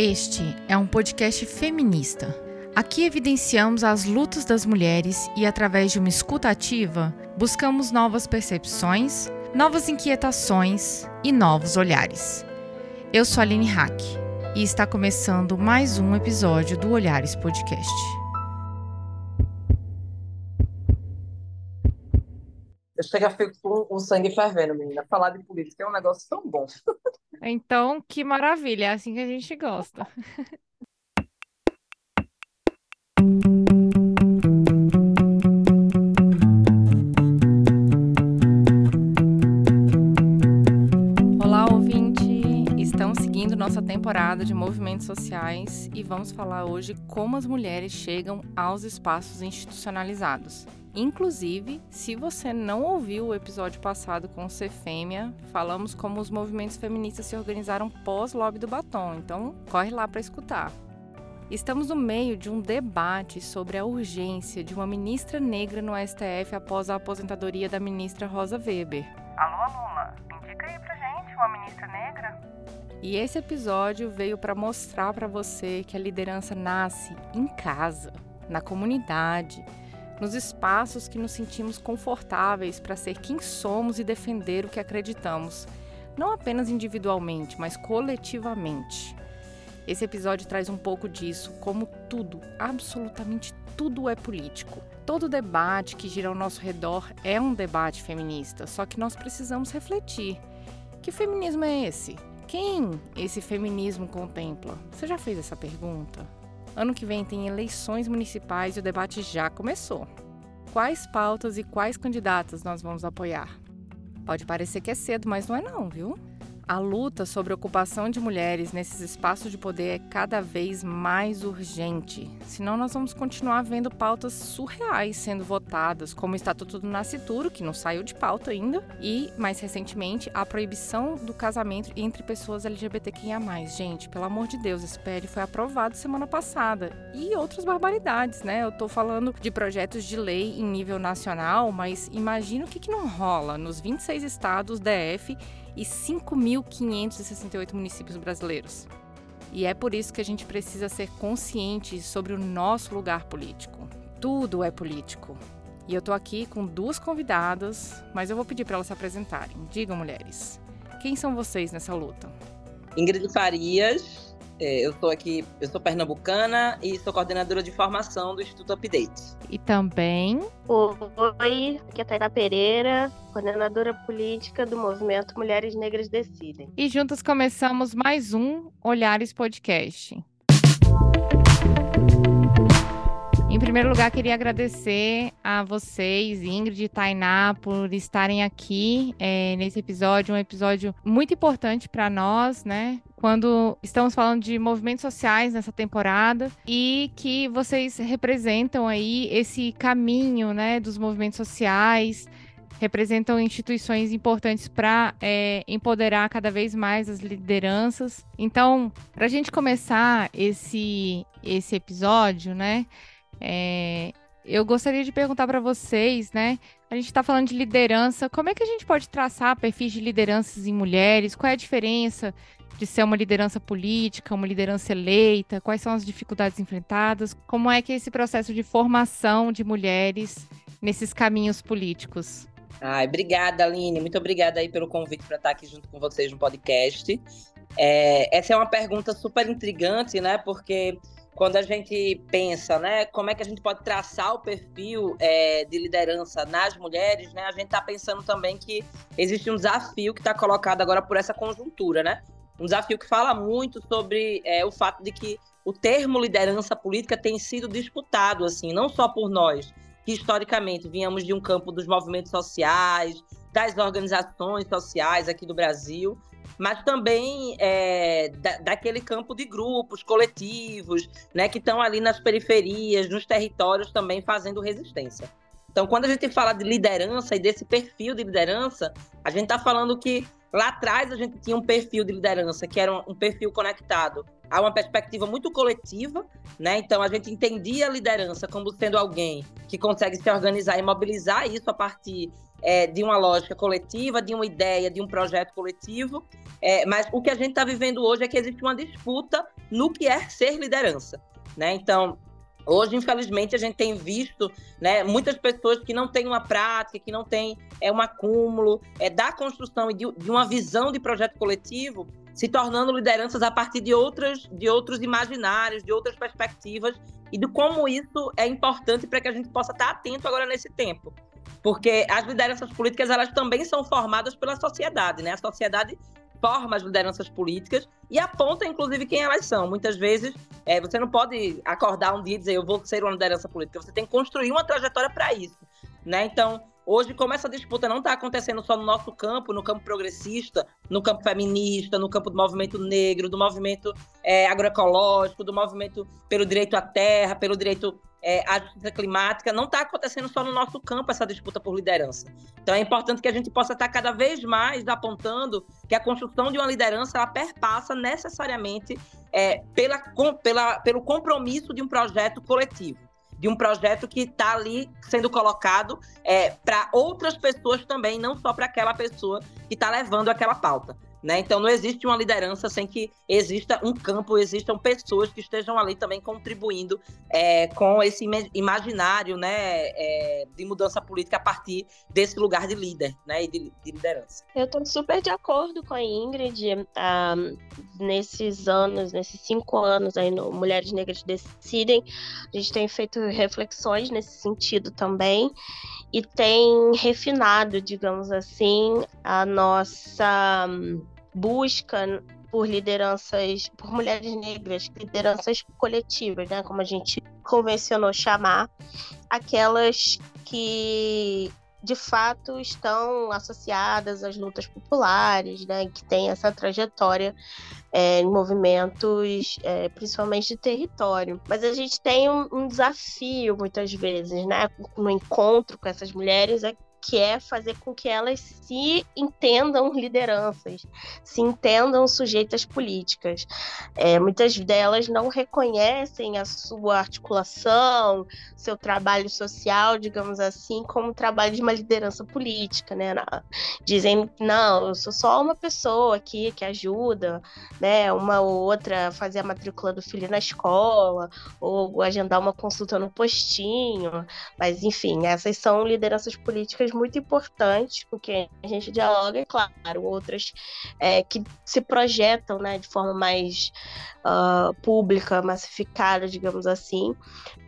Este é um podcast feminista. Aqui evidenciamos as lutas das mulheres e, através de uma escuta ativa, buscamos novas percepções, novas inquietações e novos olhares. Eu sou Aline Hack e está começando mais um episódio do Olhares Podcast. Eu chego a ficar com o sangue fervendo, menina. Falar de política é um negócio tão bom. Então, que maravilha, é assim que a gente gosta. Seguindo nossa temporada de movimentos sociais e vamos falar hoje como as mulheres chegam aos espaços institucionalizados. Inclusive, se você não ouviu o episódio passado com o Ser Fêmea, falamos como os movimentos feministas se organizaram pós-lobby do batom, então corre lá para escutar. Estamos no meio de um debate sobre a urgência de uma ministra negra no STF após a aposentadoria da ministra Rosa Weber. Alô, Lula, indica aí pra gente uma ministra negra. E esse episódio veio para mostrar para você que a liderança nasce em casa, na comunidade, nos espaços que nos sentimos confortáveis para ser quem somos e defender o que acreditamos, não apenas individualmente, mas coletivamente. Esse episódio traz um pouco disso, como tudo, absolutamente tudo é político. Todo debate que gira ao nosso redor é um debate feminista, só que nós precisamos refletir. Que feminismo é esse? Quem esse feminismo contempla? Você já fez essa pergunta? Ano que vem tem eleições municipais e o debate já começou. Quais pautas e quais candidatas nós vamos apoiar? Pode parecer que é cedo, mas não é não, viu? A luta sobre a ocupação de mulheres nesses espaços de poder é cada vez mais urgente. Senão, nós vamos continuar vendo pautas surreais sendo votadas, como o Estatuto do Nascituro, que não saiu de pauta ainda, e, mais recentemente, a proibição do casamento entre pessoas LGBTQIA. Gente, pelo amor de Deus, esse PL foi aprovado semana passada. E outras barbaridades, né? Eu tô falando de projetos de lei em nível nacional, mas imagina o que, que não rola nos 26 estados DF e 5.568 municípios brasileiros. E é por isso que a gente precisa ser consciente sobre o nosso lugar político. Tudo é político. E eu tô aqui com duas convidadas, mas eu vou pedir para elas se apresentarem. Digam, mulheres, quem são vocês nessa luta? Ingrid Farias, é, eu estou aqui, eu sou pernambucana e sou coordenadora de formação do Instituto Update. E também. Oi, aqui é Tainá Pereira, coordenadora política do movimento Mulheres Negras Decidem. E juntas começamos mais um Olhares Podcast. Em primeiro lugar, queria agradecer a vocês, Ingrid e Tainá, por estarem aqui é, nesse episódio, um episódio muito importante para nós, né? Quando estamos falando de movimentos sociais nessa temporada e que vocês representam aí esse caminho, né, dos movimentos sociais, representam instituições importantes para é, empoderar cada vez mais as lideranças. Então, para a gente começar esse, esse episódio, né? É, eu gostaria de perguntar para vocês, né? A gente está falando de liderança. Como é que a gente pode traçar perfis de lideranças em mulheres? Qual é a diferença de ser uma liderança política, uma liderança eleita? Quais são as dificuldades enfrentadas? Como é que é esse processo de formação de mulheres nesses caminhos políticos? Ai, obrigada, Aline. Muito obrigada aí pelo convite para estar aqui junto com vocês no podcast. É, essa é uma pergunta super intrigante, né? Porque quando a gente pensa, né, como é que a gente pode traçar o perfil é, de liderança nas mulheres, né, a gente está pensando também que existe um desafio que está colocado agora por essa conjuntura, né? Um desafio que fala muito sobre é, o fato de que o termo liderança política tem sido disputado, assim, não só por nós, que historicamente vínhamos de um campo dos movimentos sociais, das organizações sociais aqui do Brasil, mas também é, da, daquele campo de grupos, coletivos, né, que estão ali nas periferias, nos territórios também fazendo resistência. Então, quando a gente fala de liderança e desse perfil de liderança, a gente está falando que lá atrás a gente tinha um perfil de liderança que era um, perfil conectado a uma perspectiva muito coletiva, né? Então a gente entendia a liderança como sendo alguém que consegue se organizar e mobilizar isso a partir é, de uma lógica coletiva, de uma ideia, de um projeto coletivo. É, mas o que a gente está vivendo hoje é que existe uma disputa no que é ser liderança. Né? Então, Hoje, infelizmente, a gente tem visto né, muitas pessoas que não têm uma prática, que não têm é, um acúmulo é, da construção e de, de, uma visão de projeto coletivo, se tornando lideranças a partir de, outras, de outros imaginários, de outras perspectivas, e de como isso é importante para que a gente possa estar atento agora nesse tempo. Porque as lideranças políticas elas também são formadas pela sociedade, né? A sociedade forma as lideranças políticas e aponta, inclusive, quem elas são. Muitas vezes, é, você não pode acordar um dia e dizer eu vou ser uma liderança política. Você tem que construir uma trajetória para isso. Né? Então, hoje, como essa disputa não está acontecendo só no nosso campo, no campo progressista, no campo feminista, no campo do movimento negro, do movimento é, agroecológico, do movimento pelo direito à terra, pelo direito é, a justiça climática, não está acontecendo só no nosso campo essa disputa por liderança. Então é importante que a gente possa estar cada vez mais apontando que a construção de uma liderança ela perpassa necessariamente é, pela, com, pela, pelo compromisso de um projeto coletivo. De um projeto que está ali sendo colocado é, para outras pessoas também, não só para aquela pessoa que está levando aquela pauta. Né? Então não existe uma liderança sem que exista um campo, existam pessoas que estejam ali também contribuindo é, com esse imaginário né, é, de mudança política a partir desse lugar de líder né, e de, de liderança. Eu estou super de acordo com a Ingrid. Um, nesses anos, nesses cinco anos aí no Mulheres Negras Decidem, a gente tem feito reflexões nesse sentido também e tem refinado, digamos assim, a nossa busca por lideranças, por mulheres negras, lideranças coletivas, né, como a gente convencionou chamar, aquelas que de fato estão associadas às lutas populares, né, que têm essa trajetória é, em movimentos, é, principalmente de território. Mas a gente tem um, um desafio muitas vezes, né, no encontro com essas mulheres, é que é fazer com que elas se entendam lideranças, se entendam sujeitas políticas. É, muitas delas não reconhecem a sua articulação, seu trabalho social, digamos assim, como trabalho de uma liderança política, né? Dizem, não, eu sou só uma pessoa aqui que ajuda, né? Uma ou outra a fazer a matrícula do filho na escola, ou agendar uma consulta no postinho, mas enfim, essas são lideranças políticas muito importantes com quem a gente dialoga, e claro, outras é, que se projetam né, de forma mais uh, pública, massificada, digamos assim,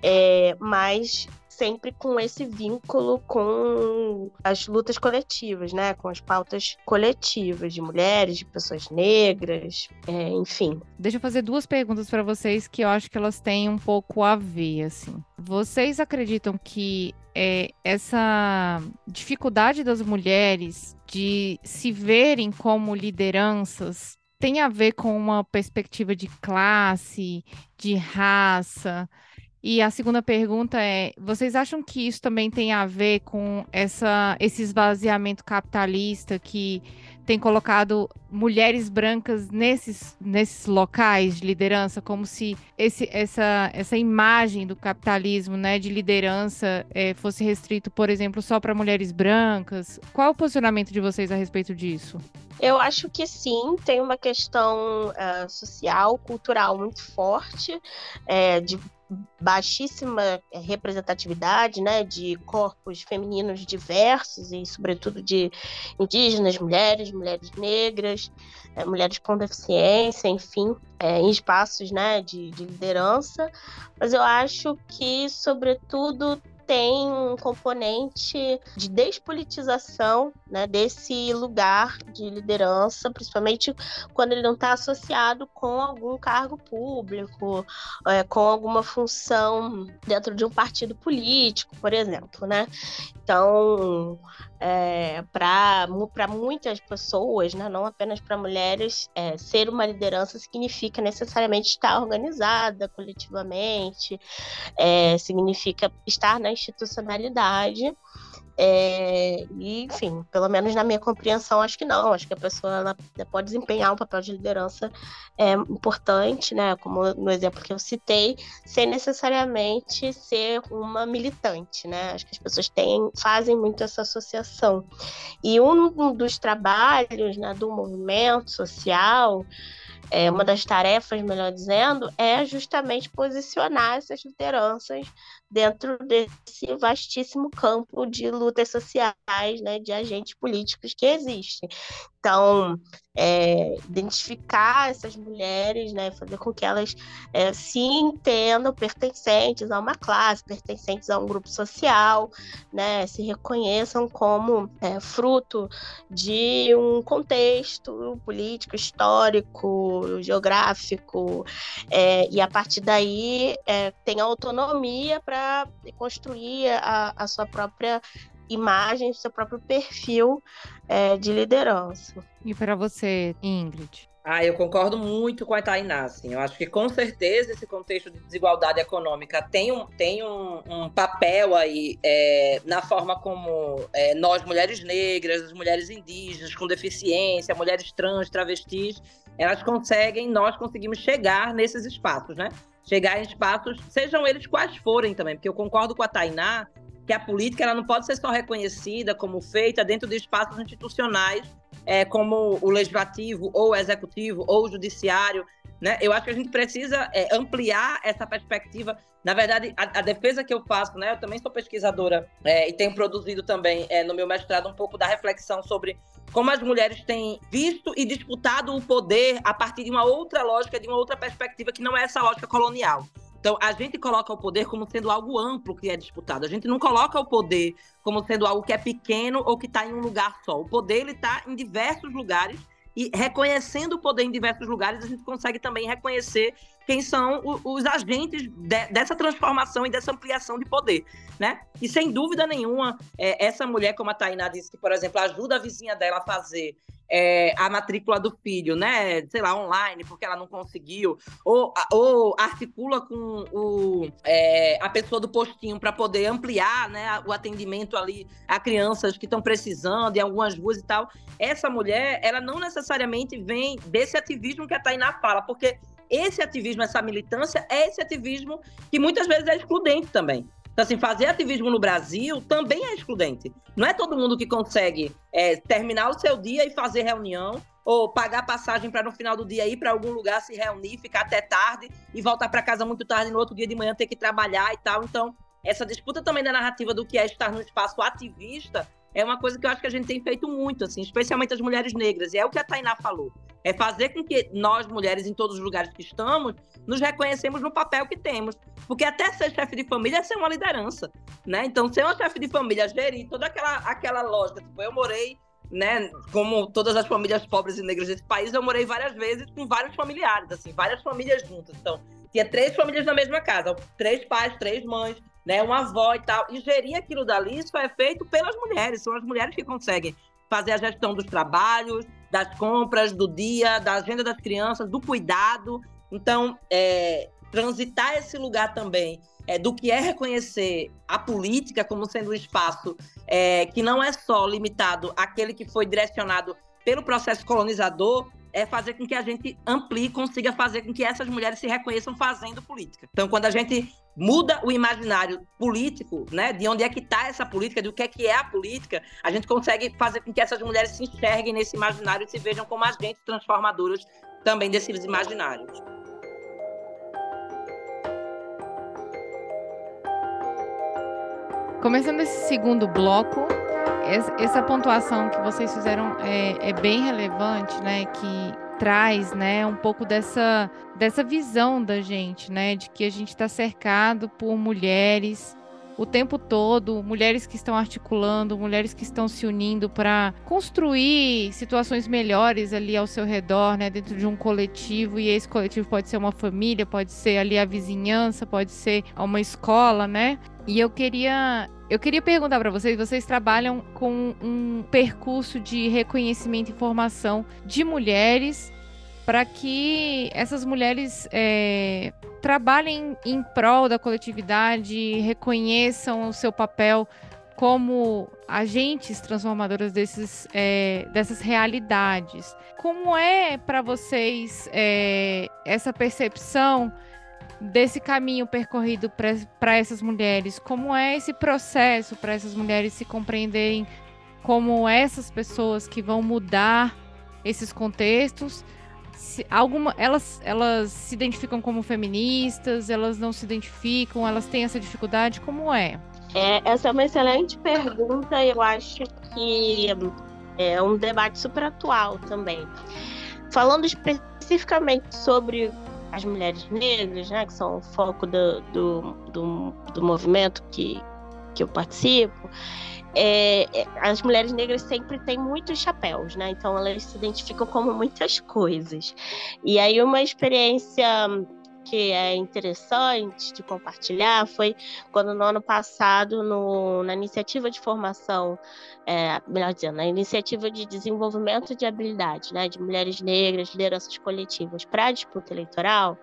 é, mas sempre com esse vínculo com as lutas coletivas, né? Com as pautas coletivas de mulheres, de pessoas negras, é, enfim. Deixa eu fazer duas perguntas para vocês que eu acho que elas têm um pouco a ver, assim. Vocês acreditam que é, essa dificuldade das mulheres de se verem como lideranças tem a ver com uma perspectiva de classe, de raça, e a segunda pergunta é: vocês acham que isso também tem a ver com essa, esse esvaziamento capitalista que tem colocado mulheres brancas nesses, nesses locais de liderança, como se esse, essa, essa imagem do capitalismo né, de liderança é, fosse restrito, por exemplo, só para mulheres brancas? Qual o posicionamento de vocês a respeito disso? Eu acho que sim, tem uma questão uh, social, cultural muito forte, é, de baixíssima representatividade, né, de corpos femininos diversos e, sobretudo, de indígenas, mulheres, mulheres negras, é, mulheres com deficiência, enfim, é, em espaços, né, de, de liderança. Mas eu acho que, sobretudo, tem um componente de despolitização né, desse lugar de liderança, principalmente quando ele não está associado com algum cargo público, é, com alguma função dentro de um partido político, por exemplo, né? Então, é, para muitas pessoas, né, não apenas para mulheres, é, ser uma liderança significa necessariamente estar organizada coletivamente, é, significa estar na institucionalidade. É, e, enfim, pelo menos na minha compreensão, acho que não. Acho que a pessoa ela pode desempenhar um papel de liderança é, importante, né? Como no exemplo que eu citei, sem necessariamente ser uma militante, né? Acho que as pessoas têm, fazem muito essa associação. E um dos trabalhos né, do movimento social é, uma das tarefas, melhor dizendo, é justamente posicionar essas lideranças dentro desse vastíssimo campo de lutas sociais, né, de agentes políticos que existem. Então, é, identificar essas mulheres, né, fazer com que elas é, se entendam pertencentes a uma classe, pertencentes a um grupo social, né, se reconheçam como é, fruto de um contexto político, histórico, geográfico, é, e a partir daí é, tem autonomia para construir a, a sua própria imagem, seu próprio perfil é, de liderança. E para você, Ingrid? Ah, eu concordo muito com a Tainá, assim. Eu acho que com certeza esse contexto de desigualdade econômica tem um, tem um, um papel aí é, na forma como é, nós, mulheres negras, as mulheres indígenas com deficiência, mulheres trans, travestis, elas conseguem, nós conseguimos chegar nesses espaços, né? Chegar em espaços, sejam eles quais forem também, porque eu concordo com a Tainá que a política ela não pode ser só reconhecida como feita dentro de espaços institucionais, é, como o legislativo, ou o executivo, ou o judiciário. Né? Eu acho que a gente precisa é, ampliar essa perspectiva. Na verdade, a, a, defesa que eu faço, né? eu também sou pesquisadora é, e tenho produzido também é, no meu mestrado um pouco da reflexão sobre como as mulheres têm visto e disputado o poder a partir de uma outra lógica, de uma outra perspectiva, que não é essa lógica colonial. Então, a gente coloca o poder como sendo algo amplo que é disputado. A gente não coloca o poder como sendo algo que é pequeno ou que está em um lugar só. O poder ele está em diversos lugares e reconhecendo o poder em diversos lugares, a gente consegue também reconhecer quem são os agentes de, dessa transformação e dessa ampliação de poder, né? E sem dúvida nenhuma, é, essa mulher, como a Tainá disse, que, por exemplo, ajuda a vizinha dela a fazer é, a matrícula do filho, né? Sei lá, online, porque ela não conseguiu, ou, ou articula com o, é, a pessoa do postinho para poder ampliar né, o atendimento ali a crianças que estão precisando em algumas ruas e tal. Essa mulher, ela não necessariamente vem desse ativismo que a Tainá fala, porque esse ativismo, essa militância, é esse ativismo que muitas vezes é excludente também. Então, assim, fazer ativismo no Brasil também é excludente. Não é todo mundo que consegue é, terminar o seu dia e fazer reunião, ou pagar passagem para no final do dia ir para algum lugar se reunir, ficar até tarde e voltar para casa muito tarde no outro dia de manhã ter que trabalhar e tal. Então, essa disputa também da narrativa do que é estar no espaço ativista é uma coisa que eu acho que a gente tem feito muito, assim, especialmente as mulheres negras. E é o que a Tainá falou. É fazer com que nós, mulheres, em todos os lugares que estamos, nos reconhecemos no papel que temos. Porque até ser chefe de família é ser uma liderança, né? Então, ser uma chefe de família, gerir toda aquela, aquela lógica. Tipo, eu morei, né, como todas as famílias pobres e negras desse país, eu morei várias vezes com vários familiares, assim, várias famílias juntas. Então, tinha três famílias na mesma casa, três pais, três mães, né, uma avó e tal. E gerir aquilo dali, isso é feito pelas mulheres. São as mulheres que conseguem fazer a gestão dos trabalhos, das compras, do dia, da agenda das crianças, do cuidado. Então, é, transitar esse lugar também é, do que é reconhecer a política como sendo um espaço é, que não é só limitado àquele que foi direcionado pelo processo colonizador, é fazer com que a gente amplie, consiga fazer com que essas mulheres se reconheçam fazendo política. Então, quando a gente muda o imaginário político, né, de onde é que está essa política, do que é que é a política, a gente consegue fazer com que essas mulheres se enxerguem nesse imaginário e se vejam como agentes transformadoras também desses imaginários. Começando esse segundo bloco, essa pontuação que vocês fizeram é, é, bem relevante, né? Que traz, né, um pouco dessa, dessa visão da gente, né? De que a gente está cercado por mulheres o tempo todo, mulheres que estão articulando, mulheres que estão se unindo para construir situações melhores ali ao seu redor, né, dentro de um coletivo, e esse coletivo pode ser uma família, pode ser ali a vizinhança, pode ser uma escola, né? E eu queria eu queria perguntar para vocês, vocês trabalham com um percurso de reconhecimento e formação de mulheres para que essas mulheres é, trabalhem em prol da coletividade, reconheçam o seu papel como agentes transformadoras desses, é, dessas realidades. Como é para vocês é, essa percepção desse caminho percorrido para essas mulheres? Como é esse processo para essas mulheres se compreenderem como essas pessoas que vão mudar esses contextos? Se, alguma, elas, elas se identificam como feministas, elas não se identificam, elas têm essa dificuldade? Como é? É, essa é uma excelente pergunta. Eu acho que é um debate super atual também. Falando especificamente sobre as mulheres negras, né, que são o foco do, do, do, do movimento que, que eu participo, é, é, as mulheres negras sempre têm muitos chapéus, né? Então elas se identificam como muitas coisas. E aí uma experiência que é interessante de compartilhar foi quando no ano passado, no, na iniciativa de formação, é, melhor dizendo, na iniciativa de desenvolvimento de habilidades né, de mulheres negras, lideranças coletivas para a disputa eleitoral,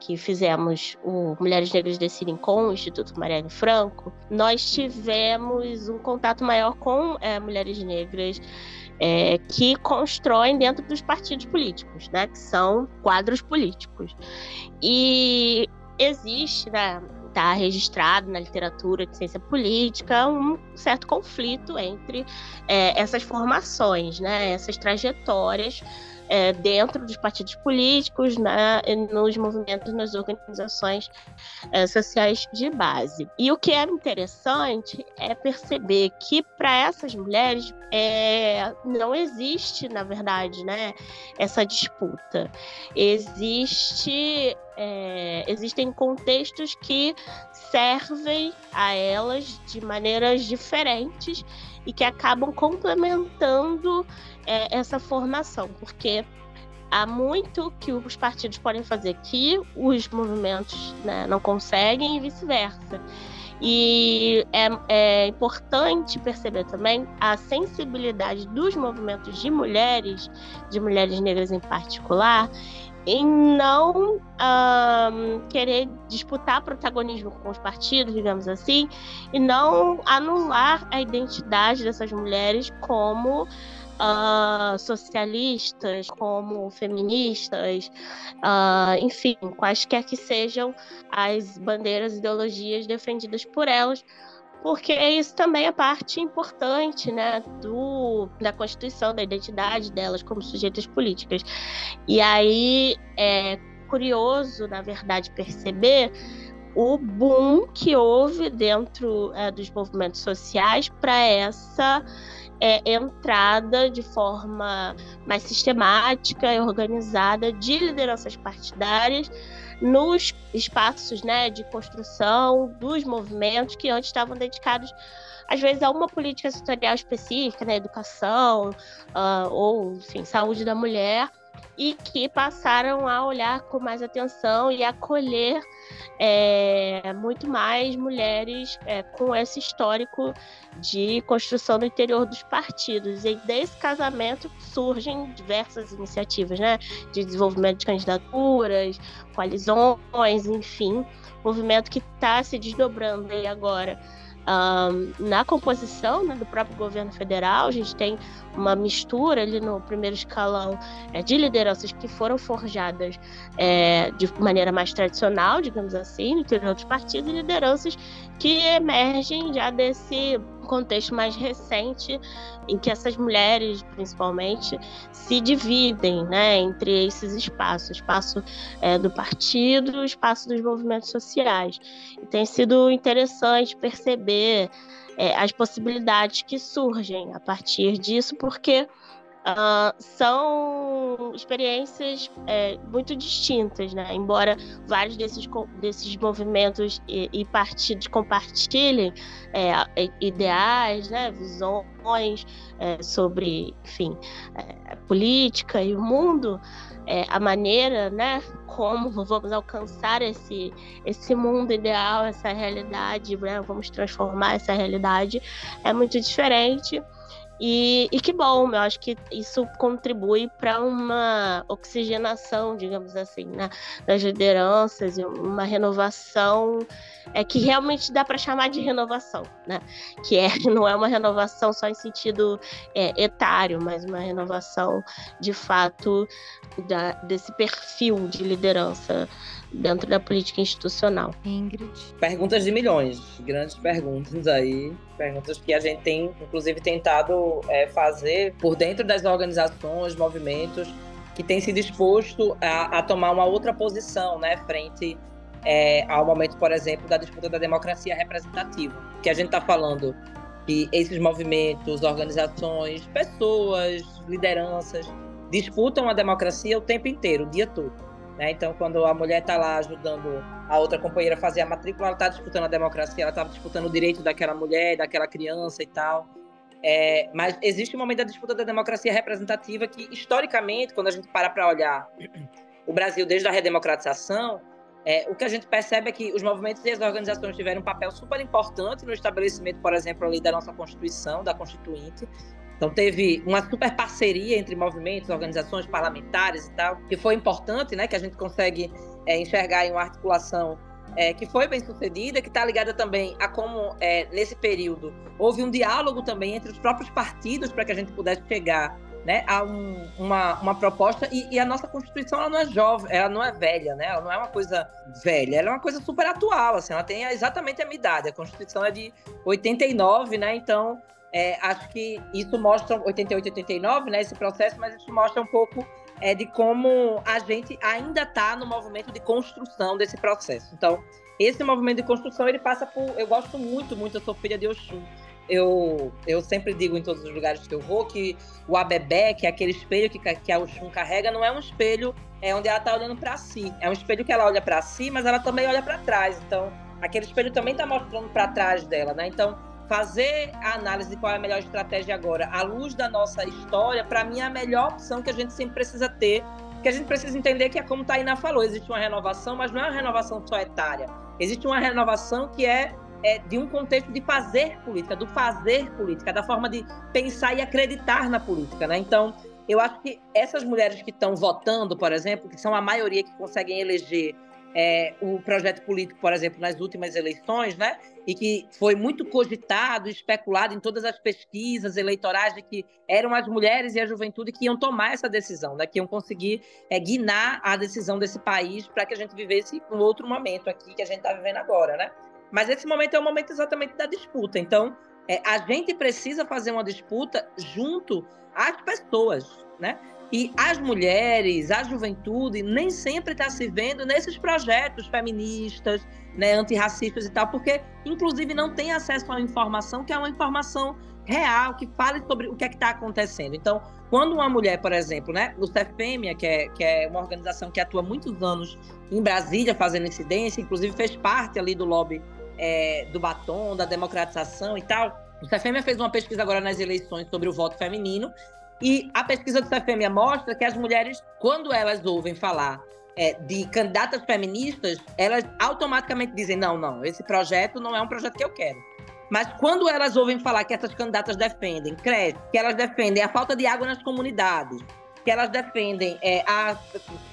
que fizemos o Mulheres Negras Decidem com o Instituto Marielle Franco, nós tivemos um contato maior com é, mulheres negras é, que constroem dentro dos partidos políticos, né, que são quadros políticos. E existe, né, está registrado na literatura de ciência política um certo conflito entre é, essas formações, né, essas trajetórias é, dentro dos partidos políticos, né, nos movimentos, nas organizações é, sociais de base. E o que é interessante é perceber que para essas mulheres é, não existe, na verdade, né, essa disputa. Existe, é, existem contextos que servem a elas de maneiras diferentes e que acabam complementando é, essa formação, porque há muito que os partidos podem fazer que os movimentos né, não conseguem e vice-versa. E é, é, importante perceber também a sensibilidade dos movimentos de mulheres, de mulheres negras em particular, em não um, querer disputar protagonismo com os partidos, digamos assim, e não anular a identidade dessas mulheres como uh, socialistas, como feministas, uh, enfim, quaisquer que sejam as bandeiras e ideologias defendidas por elas, porque isso também é parte importante né, do, da constituição, da identidade delas como sujeitas políticas. E aí é curioso, na verdade, perceber o boom que houve dentro é, dos movimentos sociais para essa é, entrada de forma mais sistemática e organizada de lideranças partidárias nos espaços né, de construção dos movimentos que antes estavam dedicados, às vezes, a uma política setorial específica, né, educação uh, ou, enfim, saúde da mulher, e que passaram a olhar com mais atenção e acolher é, muito mais mulheres é, com esse histórico de construção do interior dos partidos. E desse casamento surgem diversas iniciativas né, de desenvolvimento de candidaturas, coalizões, enfim, movimento que está se desdobrando aí agora um, na composição né, do próprio governo federal, a gente tem uma mistura ali no primeiro escalão é, de lideranças que foram forjadas é, de maneira mais tradicional, digamos assim, no interior dos partidos, e lideranças que emergem já desse contexto mais recente em que essas mulheres, principalmente, se dividem né, entre esses espaços, espaço é, do partido, espaço dos movimentos sociais. E tem sido interessante perceber é, as possibilidades que surgem a partir disso, porque Uh, são experiências é, muito distintas, né? Embora vários desses, desses movimentos e, e partidos compartilhem é, ideais, né? visões é, sobre, enfim, é, política e o mundo, é, a maneira, né? Como vamos alcançar esse, esse mundo ideal, essa realidade, né? Vamos transformar essa realidade é muito diferente E, e que bom, eu acho que isso contribui para uma oxigenação, digamos assim, né, das lideranças uma renovação é que realmente dá para chamar de renovação, né? Que é, não é uma renovação só em sentido é, etário, mas uma renovação de fato da, desse perfil de liderança dentro da política institucional. Ingrid. Perguntas de milhões, grandes perguntas aí, perguntas que a gente tem, inclusive, tentado é, fazer por dentro das organizações, movimentos, que têm se disposto a, a tomar uma outra posição, né, frente é, ao momento, por exemplo, da disputa da democracia representativa, que a gente está falando que esses movimentos, organizações, pessoas, lideranças disputam a democracia o tempo inteiro, o dia todo. Né? Então, quando a mulher está lá ajudando a outra companheira a fazer a matrícula, ela está disputando a democracia, ela está disputando o direito daquela mulher, daquela criança e tal. É, mas existe um momento da disputa da democracia representativa que, historicamente, quando a gente para para olhar o Brasil desde a redemocratização, é, o que a gente percebe é que os movimentos e as organizações tiveram um papel super importante no estabelecimento, por exemplo, ali da nossa Constituição, da Constituinte, então teve uma super parceria entre movimentos, organizações parlamentares e tal, que foi importante, né? Que a gente consegue é, enxergar em uma articulação é, que foi bem sucedida, que está ligada também a como é, nesse período houve um diálogo também entre os próprios partidos para que a gente pudesse chegar né, a um, uma, uma proposta e, e, a nossa constituição ela não é jovem, ela não é velha, né? Ela não é uma coisa velha, ela é uma coisa super atual, assim, ela tem exatamente a minha idade. A constituição é de 89, né? Então é, acho que isso mostra 88, 89, né, esse processo, mas isso mostra um pouco é, de como a gente ainda está no movimento de construção desse processo. Então, esse movimento de construção ele passa por, eu gosto muito, muito, eu sou filha de Oxum. Eu, eu sempre digo em todos os lugares que eu vou que o abebé, que é aquele espelho que, que a Oxum carrega, não é um espelho é onde ela está olhando para si. É um espelho que ela olha para si, mas ela também olha para trás. Então, aquele espelho também está mostrando para trás dela, né? Então, fazer a análise de qual é a melhor estratégia agora, à luz da nossa história, para mim é a melhor opção que a gente sempre precisa ter, que a gente precisa entender que é como Taina falou, existe uma renovação, mas não é uma renovação só etária. Existe uma renovação que é, é de um contexto de fazer política, do fazer política, da forma de pensar e acreditar na política, né? Então, eu acho que essas mulheres que estão votando, por exemplo, que são a maioria que conseguem eleger é, o projeto político, por exemplo, nas últimas eleições, né? E que foi muito cogitado, especulado em todas as pesquisas eleitorais de que eram as mulheres e a juventude que iam tomar essa decisão, né? Que iam conseguir é, guinar a decisão desse país para que a gente vivesse um outro momento aqui que a gente está vivendo agora, né? Mas esse momento é o momento exatamente da disputa. Então, é, a gente precisa fazer uma disputa junto às pessoas, né? E as mulheres, a juventude, nem sempre está se vendo nesses projetos feministas, né, antirracistas e tal, porque, inclusive, não tem acesso à informação que é uma informação real, que fale sobre o que é está acontecendo. Então, quando uma mulher, por exemplo, né, o CEFEMIA, que é, que é uma organização que atua muitos anos em Brasília fazendo incidência, inclusive fez parte ali do lobby é, do batom, da democratização e tal, o CEFEMIA fez uma pesquisa agora nas eleições sobre o voto feminino e a pesquisa do CFM mostra que as mulheres, quando elas ouvem falar é, de candidatas feministas, elas automaticamente dizem: não, não, esse projeto não é um projeto que eu quero. Mas quando elas ouvem falar que essas candidatas defendem creche, que elas defendem a falta de água nas comunidades, que elas defendem é, a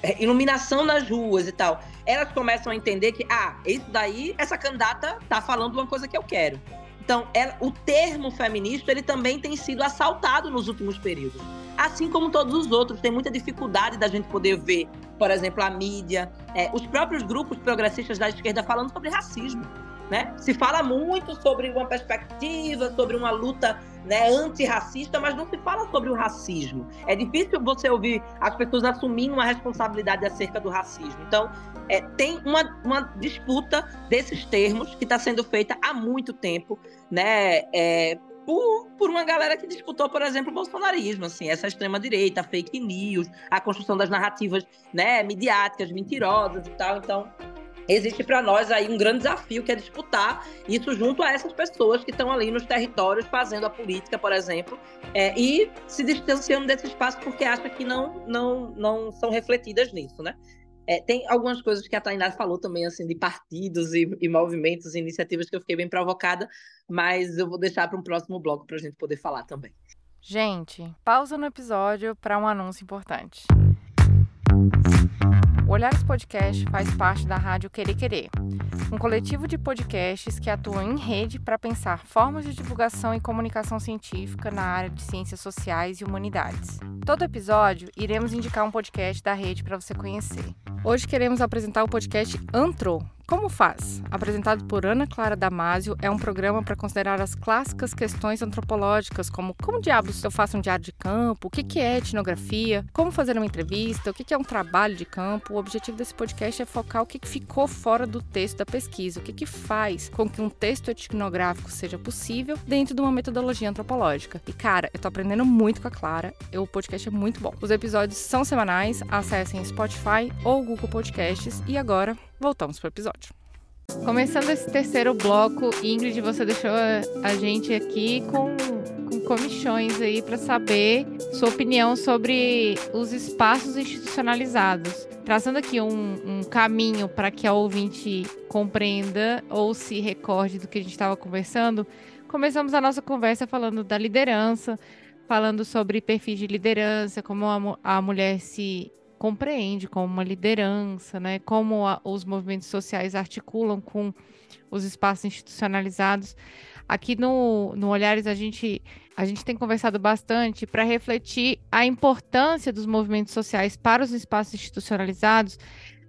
é, iluminação nas ruas e tal, elas começam a entender que, ah, isso daí, essa candidata tá falando uma coisa que eu quero. Então, ela, o termo feminista ele também tem sido assaltado nos últimos períodos. Assim como todos os outros, tem muita dificuldade da gente poder ver, por exemplo, a mídia, é, os próprios grupos progressistas da esquerda falando sobre racismo. Né? Se fala muito sobre uma perspectiva, sobre uma luta né, antirracista, mas não se fala sobre o racismo. É difícil você ouvir as pessoas assumindo uma responsabilidade acerca do racismo. Então, é, tem uma, uma disputa desses termos que está sendo feita há muito tempo, né? É, por, por uma galera que disputou, por exemplo, o bolsonarismo, assim, essa extrema-direita, fake news, a construção das narrativas né, midiáticas, mentirosas e tal. Então, existe para nós aí um grande desafio que é disputar isso junto a essas pessoas que estão ali nos territórios fazendo a política, por exemplo, é, e se distanciando desse espaço porque acha que não, não, não são refletidas nisso, né? É, tem algumas coisas que a Tainá falou também, assim, de partidos e, e movimentos e iniciativas que eu fiquei bem provocada, mas eu vou deixar para um próximo bloco para a gente poder falar também. Gente, pausa no episódio para um anúncio importante. O Olhares Podcast faz parte da Rádio Querer Querer, um coletivo de podcasts que atua em rede para pensar formas de divulgação e comunicação científica na área de ciências sociais e humanidades. Todo episódio iremos indicar um podcast da rede para você conhecer. Hoje queremos apresentar o podcast Antro, como faz? Apresentado por Ana Clara Damasio, é um programa para considerar as clássicas questões antropológicas, como como diabos eu faço um diário de campo, o que é etnografia, como fazer uma entrevista, o que é um trabalho de campo. O objetivo desse podcast é focar o que ficou fora do texto da pesquisa, o que faz com que um texto etnográfico seja possível dentro de uma metodologia antropológica. E cara, eu tô aprendendo muito com a Clara, o podcast é muito bom. Os episódios são semanais, acessem Spotify ou Google Podcasts e agora voltamos para o episódio. Começando esse terceiro bloco, Ingrid, você deixou a gente aqui com, com comichões aí para saber sua opinião sobre os espaços institucionalizados. Traçando aqui um, um caminho para que a ouvinte compreenda ou se recorde do que a gente estava conversando, começamos a nossa conversa falando da liderança, falando sobre perfis de liderança, como a, a mulher se compreende como uma liderança, né? Como a, os movimentos sociais articulam com os espaços institucionalizados. Aqui no, no Olhares a gente a gente tem conversado bastante para refletir a importância dos movimentos sociais para os espaços institucionalizados,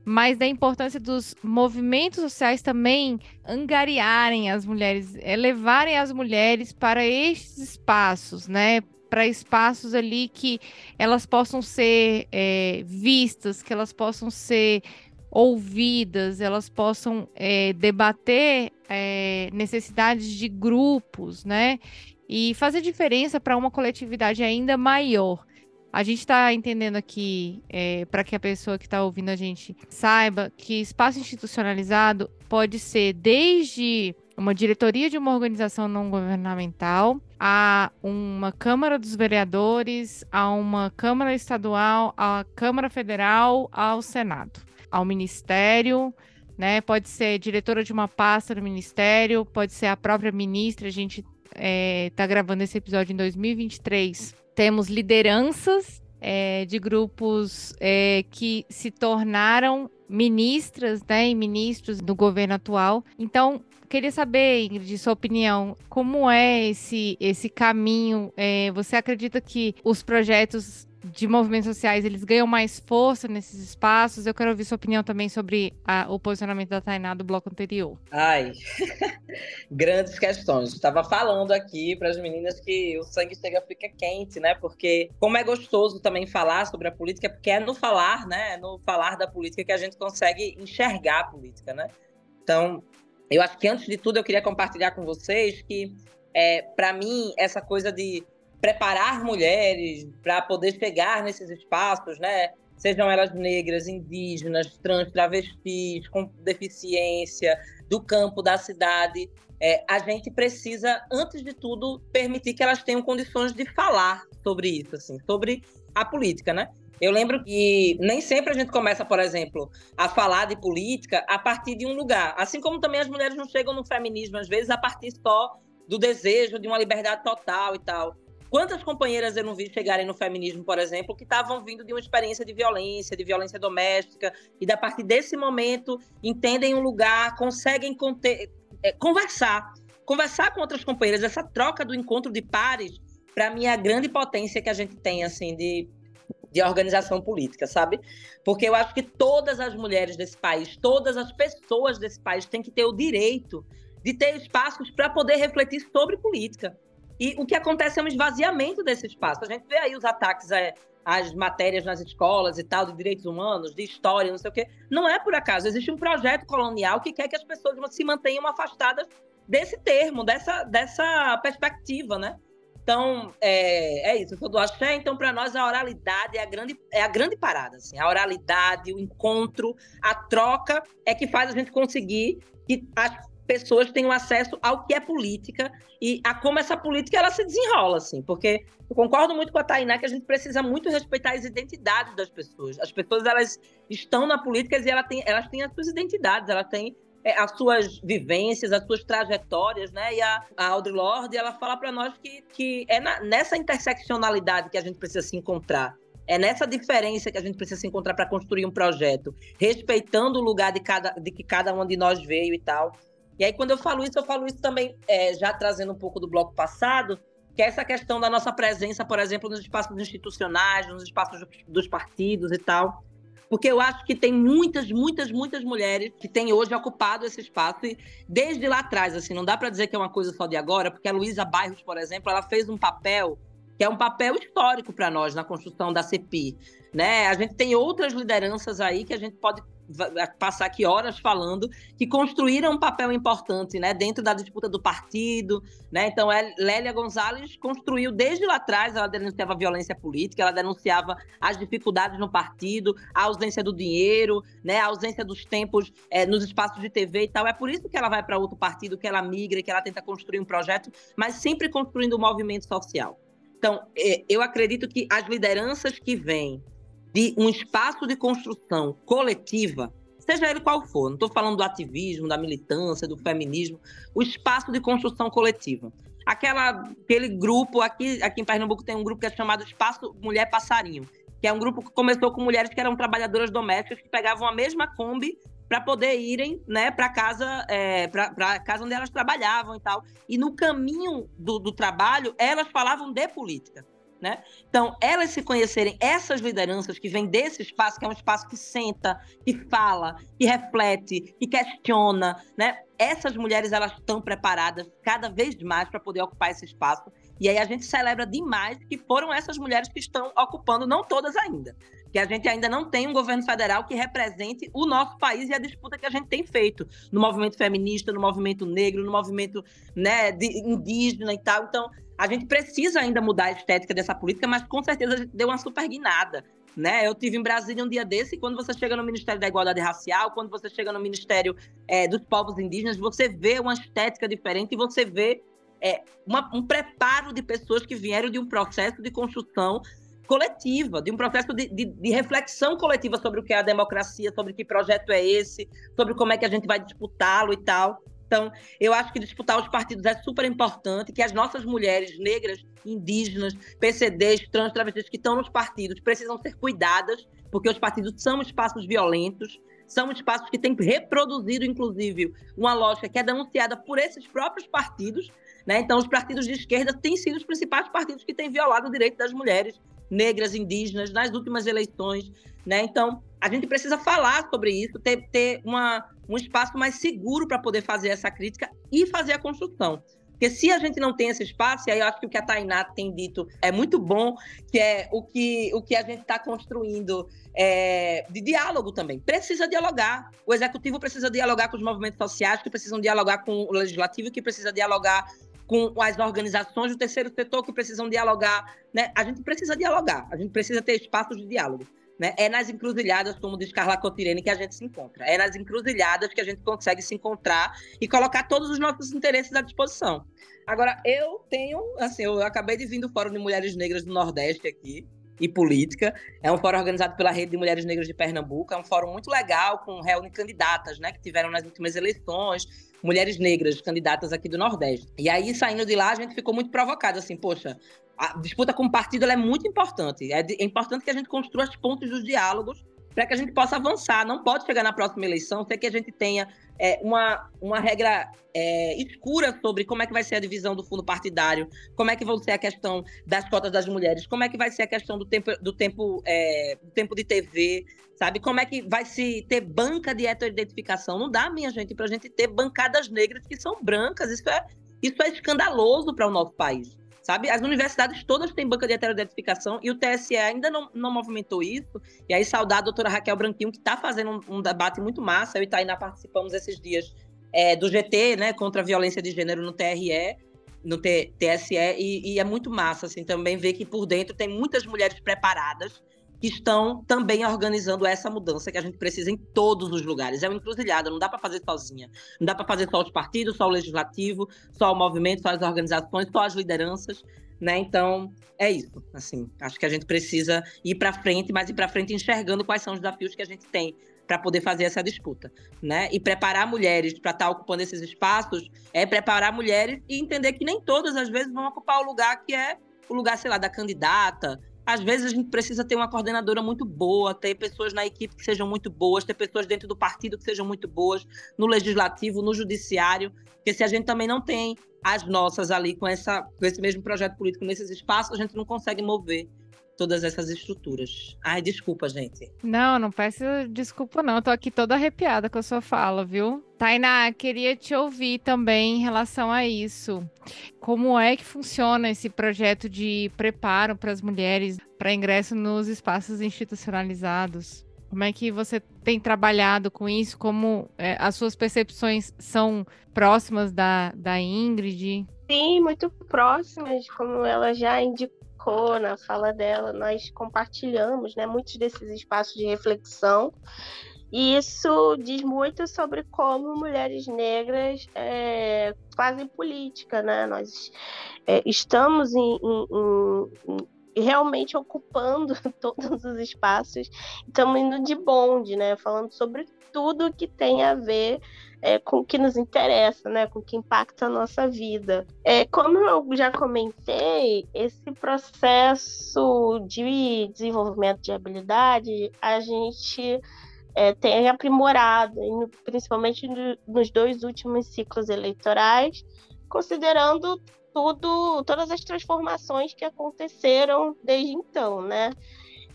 mas da importância dos movimentos sociais também angariarem as mulheres, elevarem as mulheres para estes espaços, né? Para espaços ali que elas possam ser é, vistas, que elas possam ser ouvidas, elas possam é, debater é, necessidades de grupos, né? E fazer diferença para uma coletividade ainda maior. A gente está entendendo aqui, é, para que a pessoa que está ouvindo a gente saiba, que espaço institucionalizado pode ser desde uma diretoria de uma organização não governamental, a uma Câmara dos Vereadores, a uma Câmara Estadual, a Câmara Federal, ao Senado, ao Ministério, né? Pode ser diretora de uma pasta do Ministério, pode ser a própria ministra. A gente está é, gravando esse episódio em 2023. Temos lideranças é, de grupos é, que se tornaram ministras né, e ministros do governo atual. Então, queria saber, Ingrid, sua opinião, como é esse, esse caminho? É, você acredita que os projetos de movimentos sociais eles ganham mais força nesses espaços? Eu quero ouvir sua opinião também sobre a, o posicionamento da Tainá do bloco anterior. Ai, grandes questões. Estava falando aqui para as meninas que o sangue chega fica quente, né? Porque como é gostoso também falar sobre a política, porque é no falar, né? É no falar da política que a gente consegue enxergar a política, né? Então, eu acho que antes de tudo eu queria compartilhar com vocês que, é, para mim, essa coisa de preparar mulheres para poder chegar nesses espaços, né? Sejam elas negras, indígenas, trans, travestis, com deficiência, do campo, da cidade. É, a gente precisa, antes de tudo, permitir que elas tenham condições de falar sobre isso, assim, sobre a política, né? Eu lembro que nem sempre a gente começa, por exemplo, a falar de política a partir de um lugar. Assim como também as mulheres não chegam no feminismo, às vezes, a partir só do desejo de uma liberdade total e tal. Quantas companheiras eu não vi chegarem no feminismo, por exemplo, que estavam vindo de uma experiência de violência, de violência doméstica, e a partir desse momento entendem um lugar, conseguem conter, é, conversar, conversar com outras companheiras. Essa troca do encontro de pares, para mim, é a grande potência que a gente tem, assim, de de organização política, sabe? Porque eu acho que todas as mulheres desse país, todas as pessoas desse país têm que ter o direito de ter espaços para poder refletir sobre política. E o que acontece é um esvaziamento desse espaço. A gente vê aí os ataques às matérias nas escolas e tal, de direitos humanos, de história, não sei o quê. Não é por acaso. Existe um projeto colonial que quer que as pessoas se mantenham afastadas desse termo, dessa, dessa perspectiva, né? Então, é, é isso, eu sou do axé, então para nós a oralidade é a, grande, é a grande parada, assim, a oralidade, o encontro, a troca é que faz a gente conseguir que as pessoas tenham acesso ao que é política e a como essa política ela se desenrola, assim, porque eu concordo muito com a Tainá que a gente precisa muito respeitar as identidades das pessoas. As pessoas, elas estão na política e elas têm, elas têm as suas identidades, elas têm as suas vivências, as suas trajetórias, né? E a, a Audre Lorde, ela fala para nós que, que é na, nessa interseccionalidade que a gente precisa se encontrar. É nessa diferença que a gente precisa se encontrar para construir um projeto, respeitando o lugar de, cada, de que cada um de nós veio e tal. E aí, quando eu falo isso, eu falo isso também, é, já trazendo um pouco do bloco passado, que é essa questão da nossa presença, por exemplo, nos espaços institucionais, nos espaços dos partidos e tal. Porque eu acho que tem muitas, muitas, muitas mulheres que têm hoje ocupado esse espaço e desde lá atrás, assim, não dá para dizer que é uma coisa só de agora, porque a Luísa Bairros, por exemplo, ela fez um papel que é um papel histórico para nós na construção da CPI, né? A gente tem outras lideranças aí que a gente pode passar aqui horas falando, que construíram um papel importante né, dentro da disputa do partido. Né? Então, Lélia Gonzalez construiu desde lá atrás, ela denunciava a violência política, ela denunciava as dificuldades no partido, a ausência do dinheiro, né, a ausência dos tempos é, nos espaços de TV e tal. É por isso que ela vai para outro partido, que ela migra, que ela tenta construir um projeto, mas sempre construindo um movimento social. Então, é, eu acredito que as lideranças que vêm de um espaço de construção coletiva, seja ele qual for, não estou falando do ativismo, da militância, do feminismo, o espaço de construção coletiva. Aquela, aquele grupo, aqui, aqui em Pernambuco tem um grupo que é chamado Espaço Mulher Passarinho, que é um grupo que começou com mulheres que eram trabalhadoras domésticas que pegavam a mesma Kombi para poder irem né, para casa é, para casa onde elas trabalhavam e tal. E no caminho do, do trabalho, elas falavam de política. Né? Então, elas se conhecerem, essas lideranças que vêm desse espaço, que é um espaço que senta, que fala, que reflete, que questiona, né? Essas mulheres elas estão preparadas cada vez mais para poder ocupar esse espaço. E aí a gente celebra demais que foram essas mulheres que estão ocupando, não todas ainda, que a gente ainda não tem um governo federal que represente o nosso país e a disputa que a gente tem feito no movimento feminista, no movimento negro, no movimento né, indígena e tal. Então, a gente precisa ainda mudar a estética dessa política, mas com certeza a gente deu uma super guinada. Né? Eu tive em Brasília um dia desse, e quando você chega no Ministério da Igualdade Racial, quando você chega no Ministério é, dos Povos Indígenas, você vê uma estética diferente e você vê é, uma, um preparo de pessoas que vieram de um processo de construção coletiva, de um processo de, de, de, reflexão coletiva sobre o que é a democracia, sobre que projeto é esse, sobre como é que a gente vai disputá-lo e tal. Então, eu acho que disputar os partidos é super importante, que as nossas mulheres negras, indígenas, PCDs, trans, travestis que estão nos partidos precisam ser cuidadas, porque os partidos são espaços violentos, são espaços que têm reproduzido, inclusive, uma lógica que é denunciada por esses próprios partidos. Né? Então, os partidos de esquerda têm sido os principais partidos que têm violado o direito das mulheres negras, indígenas, nas últimas eleições. Né? Então, a gente precisa falar sobre isso, ter, ter uma, um espaço mais seguro para poder fazer essa crítica e fazer a construção. Porque se a gente não tem esse espaço, e aí eu acho que o que a Tainá tem dito é muito bom, que é o que, o que a gente está construindo é, de diálogo também. Precisa dialogar. O executivo precisa dialogar com os movimentos sociais, que precisam dialogar com o legislativo, que precisa dialogar com as organizações do terceiro setor, que precisam dialogar. Né? A gente precisa dialogar, a gente precisa ter espaços de diálogo. Né? É nas encruzilhadas, como diz Carla Cotirene, que a gente se encontra. É nas encruzilhadas que a gente consegue se encontrar e colocar todos os nossos interesses à disposição. Agora, eu tenho, assim, eu acabei de vir do Fórum de Mulheres Negras do Nordeste aqui, e política. É um fórum organizado pela Rede de Mulheres Negras de Pernambuco. É um fórum muito legal, com reúne candidatas, né, que tiveram nas últimas eleições, mulheres negras candidatas aqui do Nordeste. E aí, saindo de lá, a gente ficou muito provocado, assim, poxa, a disputa com o partido é muito importante. É, é, importante que a gente construa as pontes dos diálogos para que a gente possa avançar. Não pode chegar na próxima eleição sem que a gente tenha é, uma, uma regra é, escura sobre como é que vai ser a divisão do fundo partidário, como é que vai ser a questão das cotas das mulheres, como é que vai ser a questão do tempo, do tempo, é, do tempo de TV, sabe? Como é que vai se ter banca de heteroidentificação. Não dá, minha gente, para a gente ter bancadas negras que são brancas. Isso é, isso é escandaloso para o nosso país sabe? As universidades todas têm banca de heteroidentificação e o TSE ainda não, não movimentou isso. E aí, saudar a doutora Raquel Branquinho, que está fazendo um, um, debate muito massa. Eu e Tainá participamos esses dias é, do GT, né, contra a violência de gênero no TRE, no T, TSE, e, e é muito massa, assim, também ver que por dentro tem muitas mulheres preparadas que estão também organizando essa mudança que a gente precisa em todos os lugares. É uma encruzilhada, não dá para fazer sozinha. Não dá para fazer só os partidos, só o legislativo, só o movimento, só as organizações, só as lideranças. Né? Então, é isso. Assim, acho que a gente precisa ir para frente, mas ir para frente enxergando quais são os desafios que a gente tem para poder fazer essa disputa, né? E preparar mulheres para estar tá ocupando esses espaços é preparar mulheres e entender que nem todas às vezes vão ocupar o lugar que é o lugar, sei lá, da candidata. Às vezes a gente precisa ter uma coordenadora muito boa, ter pessoas na equipe que sejam muito boas, ter pessoas dentro do partido que sejam muito boas, no legislativo, no judiciário, porque se a gente também não tem as nossas ali com, essa, com esse mesmo projeto político nesses espaços, a gente não consegue mover todas essas estruturas. Ai, desculpa, gente. Não, não peço desculpa, não. Eu tô aqui toda arrepiada com a sua fala, viu? Tainá, queria te ouvir também em relação a isso. Como é que funciona esse projeto de preparo para as mulheres para ingresso nos espaços institucionalizados? Como é que você tem trabalhado com isso? Como é, as suas percepções são próximas da, da Ingrid? Sim, muito próximas, como ela já indicou na fala dela, nós compartilhamos né, muitos desses espaços de reflexão. E isso diz muito sobre como mulheres negras é, fazem política, né? Nós é, estamos em, em, em, realmente ocupando todos os espaços, estamos indo de bonde, né? Falando sobre tudo que tem a ver é, com o que nos interessa, né, com o que impacta a nossa vida. É, como eu já comentei, esse processo de desenvolvimento de habilidade, a gente é, tem aprimorado, principalmente nos dois últimos ciclos eleitorais, considerando tudo, todas as transformações que aconteceram desde então, né?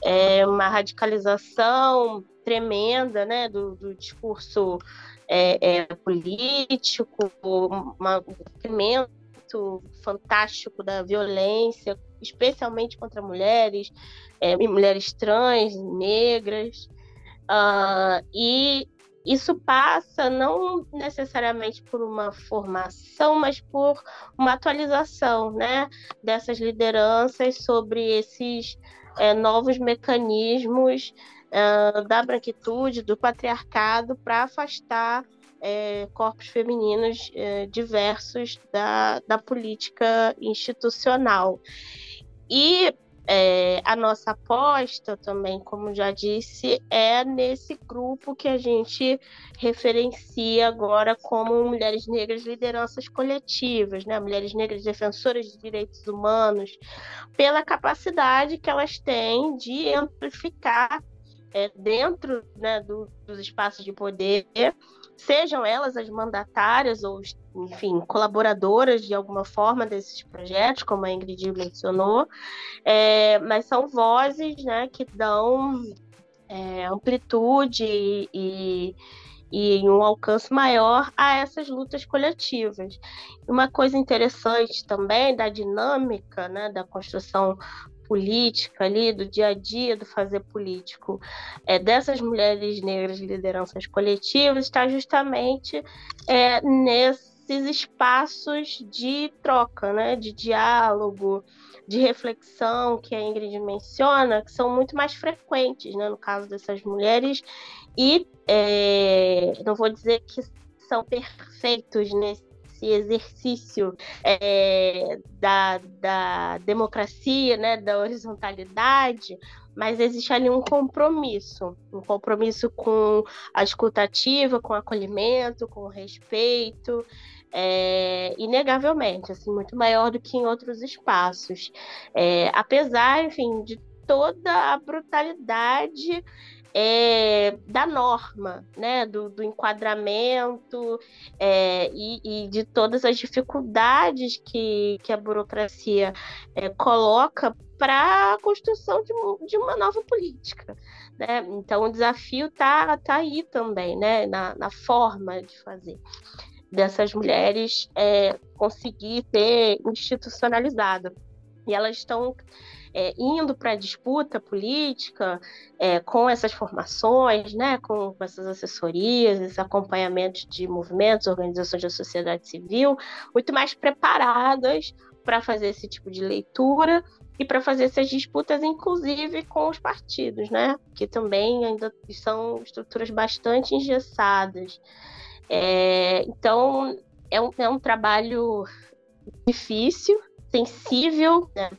É uma radicalização tremenda, né, do, do discurso é, é, político, um movimento fantástico da violência, especialmente contra mulheres, é, mulheres trans, negras. Uh, e isso passa não necessariamente por uma formação, mas por uma atualização né, dessas lideranças sobre esses é, novos mecanismos uh, da branquitude, do patriarcado, para afastar é, corpos femininos é, diversos da, da política institucional. E é, a nossa aposta também, como já disse, é nesse grupo que a gente referencia agora como mulheres negras lideranças coletivas, né? mulheres negras defensoras de direitos humanos, pela capacidade que elas têm de amplificar é, dentro né, do, dos espaços de poder, sejam elas as mandatárias ou, enfim, colaboradoras de alguma forma desses projetos, como a Ingrid mencionou, é, mas são vozes né, que dão é, amplitude e, e um alcance maior a essas lutas coletivas. Uma coisa interessante também da dinâmica né, da construção política ali, do dia a dia do fazer político é, dessas mulheres negras lideranças coletivas está justamente é, nesses espaços de troca, né, de diálogo, de reflexão que a Ingrid menciona, que são muito mais frequentes, né, no caso dessas mulheres, e é, não vou dizer que são perfeitos nesse esse exercício é, da, da democracia, né, da horizontalidade, mas existe ali um compromisso, um compromisso com a escutativa, com o acolhimento, com o respeito, é, inegavelmente, assim, muito maior do que em outros espaços. É, apesar, enfim, de toda a brutalidade é, da norma, né, do, do enquadramento é, e, e, de todas as dificuldades que, que a burocracia é, coloca para a construção de, de, uma nova política. Né? Então, o desafio está tá aí também, né, na, na forma de fazer dessas mulheres é, conseguir ser institucionalizada. E elas estão é, indo para a disputa política é, com essas formações, né, com, com, essas assessorias, esse acompanhamento de movimentos, organizações da sociedade civil, muito mais preparadas para fazer esse tipo de leitura e para fazer essas disputas, inclusive com os partidos, né, que também ainda são estruturas bastante engessadas. É, então, é um, é um trabalho difícil, sensível, né,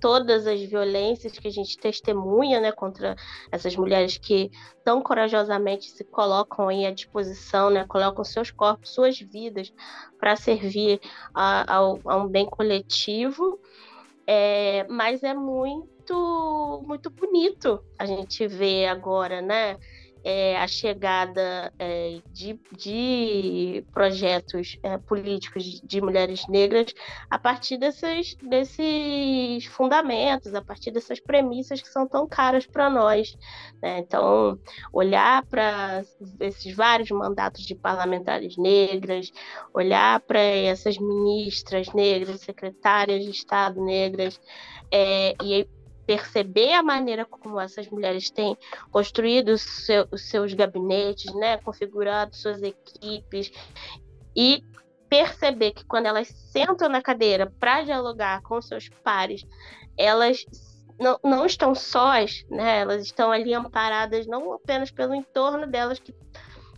todas as violências que a gente testemunha, né, contra essas mulheres que tão corajosamente se colocam aí à disposição, né, colocam seus corpos, suas vidas para servir a, a, a, um bem coletivo. É, mas é muito, muito bonito a gente ver agora, né? É, a chegada é, de, de, projetos é, políticos de mulheres negras a partir desses, desses fundamentos, a partir dessas premissas que são tão caras para nós. Né? Então, olhar para esses vários mandatos de parlamentares negras, olhar para essas ministras negras, secretárias de Estado negras, é, e perceber a maneira como essas mulheres têm construído os, seu, seus gabinetes, né, configurado suas equipes e perceber que quando elas sentam na cadeira para dialogar com seus pares, elas não, não estão sós, né? Elas estão ali amparadas não apenas pelo entorno delas que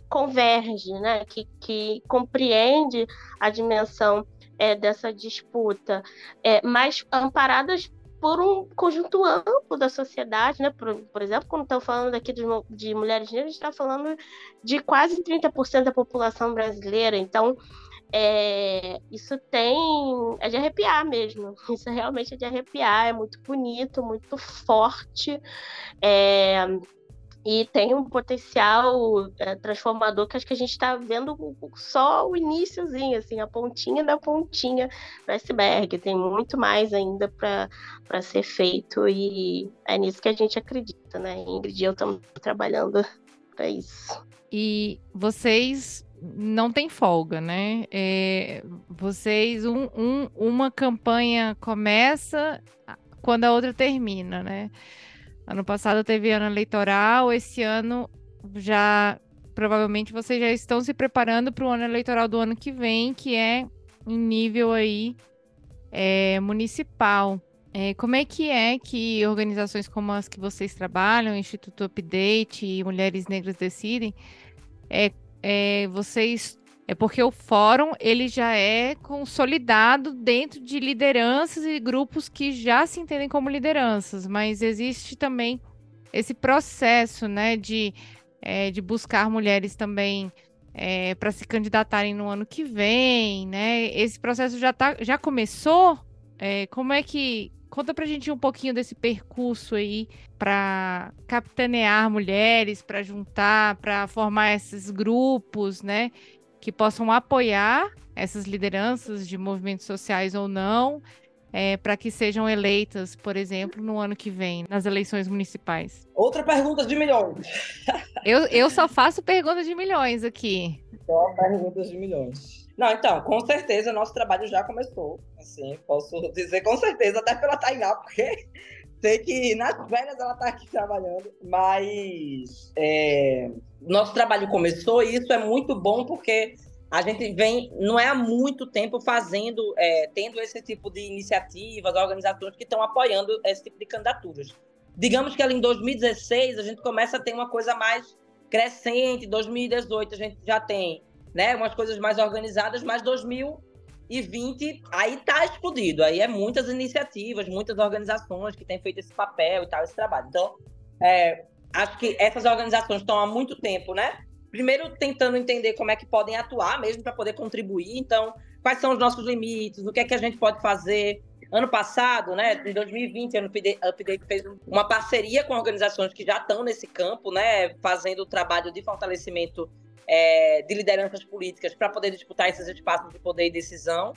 converge, né? Que, que compreende a dimensão é, dessa disputa, é, mas amparadas por um conjunto amplo da sociedade, né? Por, por exemplo, quando estamos falando aqui de, de mulheres negras, está falando de quase 30% da população brasileira. Então, é, isso tem. é de arrepiar mesmo. Isso realmente é de arrepiar, é muito bonito, muito forte. É, e tem um potencial é, transformador que acho que a gente está vendo só o iníciozinho, assim, a pontinha da pontinha do iceberg. Tem muito mais ainda para ser feito e é nisso que a gente acredita, né? Ingrid e eu estamos trabalhando para isso. E vocês não têm folga, né? É, vocês, um, um, uma campanha começa quando a outra termina, né? Ano passado teve ano eleitoral, esse ano já provavelmente vocês já estão se preparando para o ano eleitoral do ano que vem, que é em nível aí é, municipal. É, como é que é que organizações como as que vocês trabalham, Instituto Update e Mulheres Negras Decidem, é, é, vocês é porque o fórum ele já é consolidado dentro de lideranças e grupos que já se entendem como lideranças, mas existe também esse processo, né, de, é, de buscar mulheres também é, para se candidatarem no ano que vem, né? Esse processo já, tá, já começou? É, como é que conta para a gente um pouquinho desse percurso aí para capitanear mulheres, para juntar, para formar esses grupos, né? Que possam apoiar essas lideranças de movimentos sociais ou não, é, para que sejam eleitas, por exemplo, no ano que vem, nas eleições municipais? Outra pergunta de milhões. eu, eu só faço perguntas de milhões aqui. Só perguntas de milhões. Não, então, com certeza nosso trabalho já começou. Assim, posso dizer com certeza, até pela Tainá, porque sei que nas velhas ela está aqui trabalhando, mas é, nosso trabalho começou e isso é muito bom porque a gente vem, não é há muito tempo fazendo, é, tendo esse tipo de iniciativas, organizações que estão apoiando esse tipo de candidaturas. Digamos que ali em 2016 a gente começa a ter uma coisa mais crescente, 2018 a gente já tem né, umas coisas mais organizadas, mas 2020 aí tá explodido, aí é muitas iniciativas, muitas organizações que têm feito esse papel e tal, esse trabalho. Então, é, acho que essas organizações estão há muito tempo, né? Primeiro tentando entender como é que podem atuar mesmo para poder contribuir. Então, quais são os nossos limites, o que é que a gente pode fazer. Ano passado, né, em 2020, a Update fez uma parceria com organizações que já estão nesse campo, né, fazendo o trabalho de fortalecimento é, de lideranças políticas para poder disputar esses espaços de poder e decisão.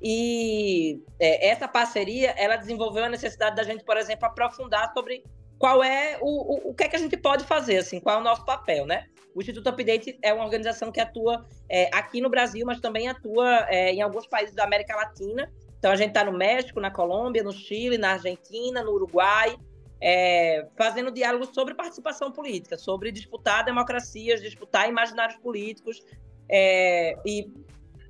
E é, essa parceria, ela desenvolveu a necessidade da gente, por exemplo, aprofundar sobre qual é o, o, o que é que a gente pode fazer, assim, qual é o nosso papel, né? O Instituto Update é uma organização que atua é, aqui no Brasil, mas também atua é, em alguns países da América Latina. Então a gente está no México, na Colômbia, no Chile, na Argentina, no Uruguai, é, fazendo diálogos sobre participação política, sobre disputar democracias, disputar imaginários políticos. É, e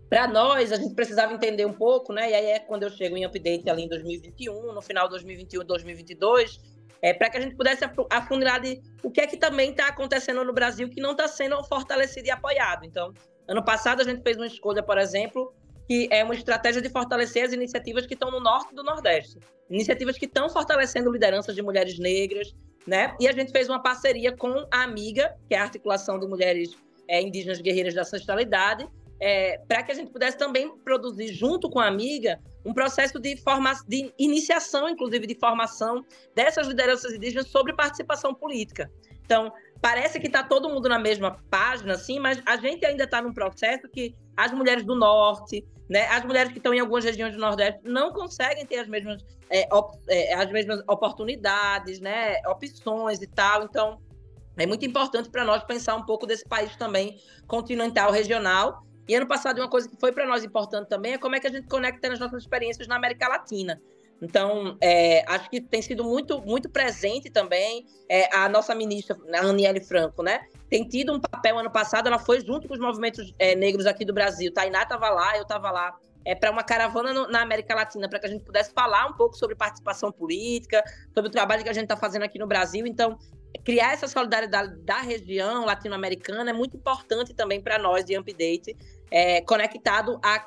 para nós, a gente precisava entender um pouco, né? E aí é quando eu chego em update ali em 2021, no final de 2021 2022, é, para que a gente pudesse afundar de o que é que também está acontecendo no Brasil que não está sendo fortalecido e apoiado. Então, ano passado a gente fez uma escolha, por exemplo, que é uma estratégia de fortalecer as iniciativas que estão no norte do nordeste. Iniciativas que estão fortalecendo lideranças de mulheres negras, né? E a gente fez uma parceria com a Amiga, que é a articulação de mulheres é, indígenas guerreiras da ancestralidade, é, para que a gente pudesse também produzir, junto com a Amiga, um processo de, forma, de iniciação, inclusive de formação dessas lideranças indígenas sobre participação política. Então, parece que está todo mundo na mesma página, assim, mas a gente ainda está num processo que as mulheres do norte, né, as mulheres que estão em algumas regiões do Nordeste não conseguem ter as mesmas, é, op, é, as mesmas oportunidades, né, opções e tal. Então, é muito importante para nós pensar um pouco desse país também continental, regional, e ano passado, uma coisa que foi para nós importante também é como é que a gente conecta as nossas experiências na América Latina. Então, é, acho que tem sido muito, muito presente também é, a nossa ministra, a Aniele Franco, né? Tem tido um papel ano passado, ela foi junto com os movimentos é, negros aqui do Brasil. Tainá estava lá, eu estava lá, é, para uma caravana no, na América Latina, para que a gente pudesse falar um pouco sobre participação política, sobre o trabalho que a gente está fazendo aqui no Brasil. Então, criar essa solidariedade da região latino-americana é muito importante também para nós de Update, é, conectado a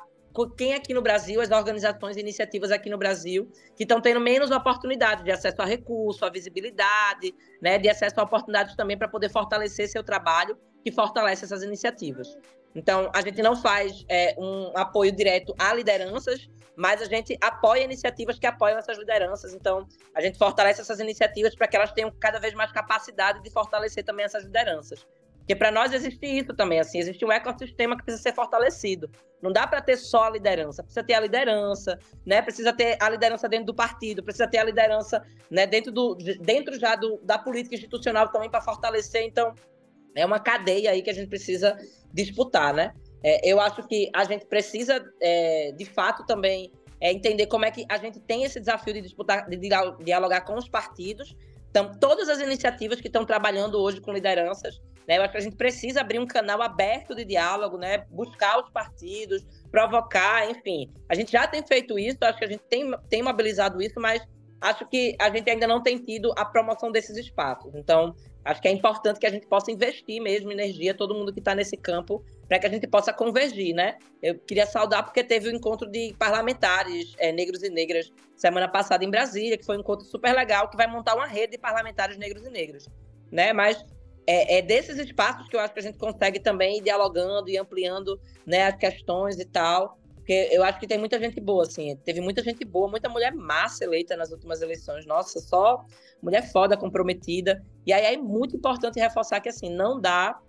quem aqui no Brasil, as organizações e iniciativas aqui no Brasil, que estão tendo menos oportunidade de acesso a recurso, a visibilidade, né, de acesso a oportunidades também para poder fortalecer seu trabalho, que fortalece essas iniciativas. Então, a gente não faz é, um apoio direto a lideranças, mas a gente apoia iniciativas que apoiam essas lideranças. Então, a gente fortalece essas iniciativas para que elas tenham cada vez mais capacidade de fortalecer também essas lideranças. Porque para nós existe isso também, assim, existe um ecossistema que precisa ser fortalecido. Não dá para ter só a liderança, precisa ter a liderança, né? Precisa ter a liderança dentro do partido, precisa ter a liderança, né, dentro do dentro já do, da política institucional também para fortalecer. Então, é uma cadeia aí que a gente precisa disputar, né? É, eu acho que a gente precisa, é, de fato, também é, entender como é que a gente tem esse desafio de disputar, de dialogar com os partidos. Então, todas as iniciativas que estão trabalhando hoje com lideranças, né, eu acho que a gente precisa abrir um canal aberto de diálogo, né, buscar os partidos, provocar, enfim. A gente já tem feito isso, acho que a gente tem, tem mobilizado isso, mas acho que a gente ainda não tem tido a promoção desses espaços. Então, acho que é importante que a gente possa investir mesmo energia, todo mundo que está nesse campo, para que a gente possa convergir, né? Eu queria saudar porque teve o um encontro de parlamentares é, negros e negras semana passada em Brasília, que foi um encontro super legal, que vai montar uma rede de parlamentares negros e negras, né? Mas é, é desses espaços que eu acho que a gente consegue também ir dialogando e ampliando né, as questões e tal. Porque eu acho que tem muita gente boa, assim. Teve muita gente boa, muita mulher massa eleita nas últimas eleições. Nossa, só mulher foda, comprometida. E aí é muito importante reforçar que, assim, não dá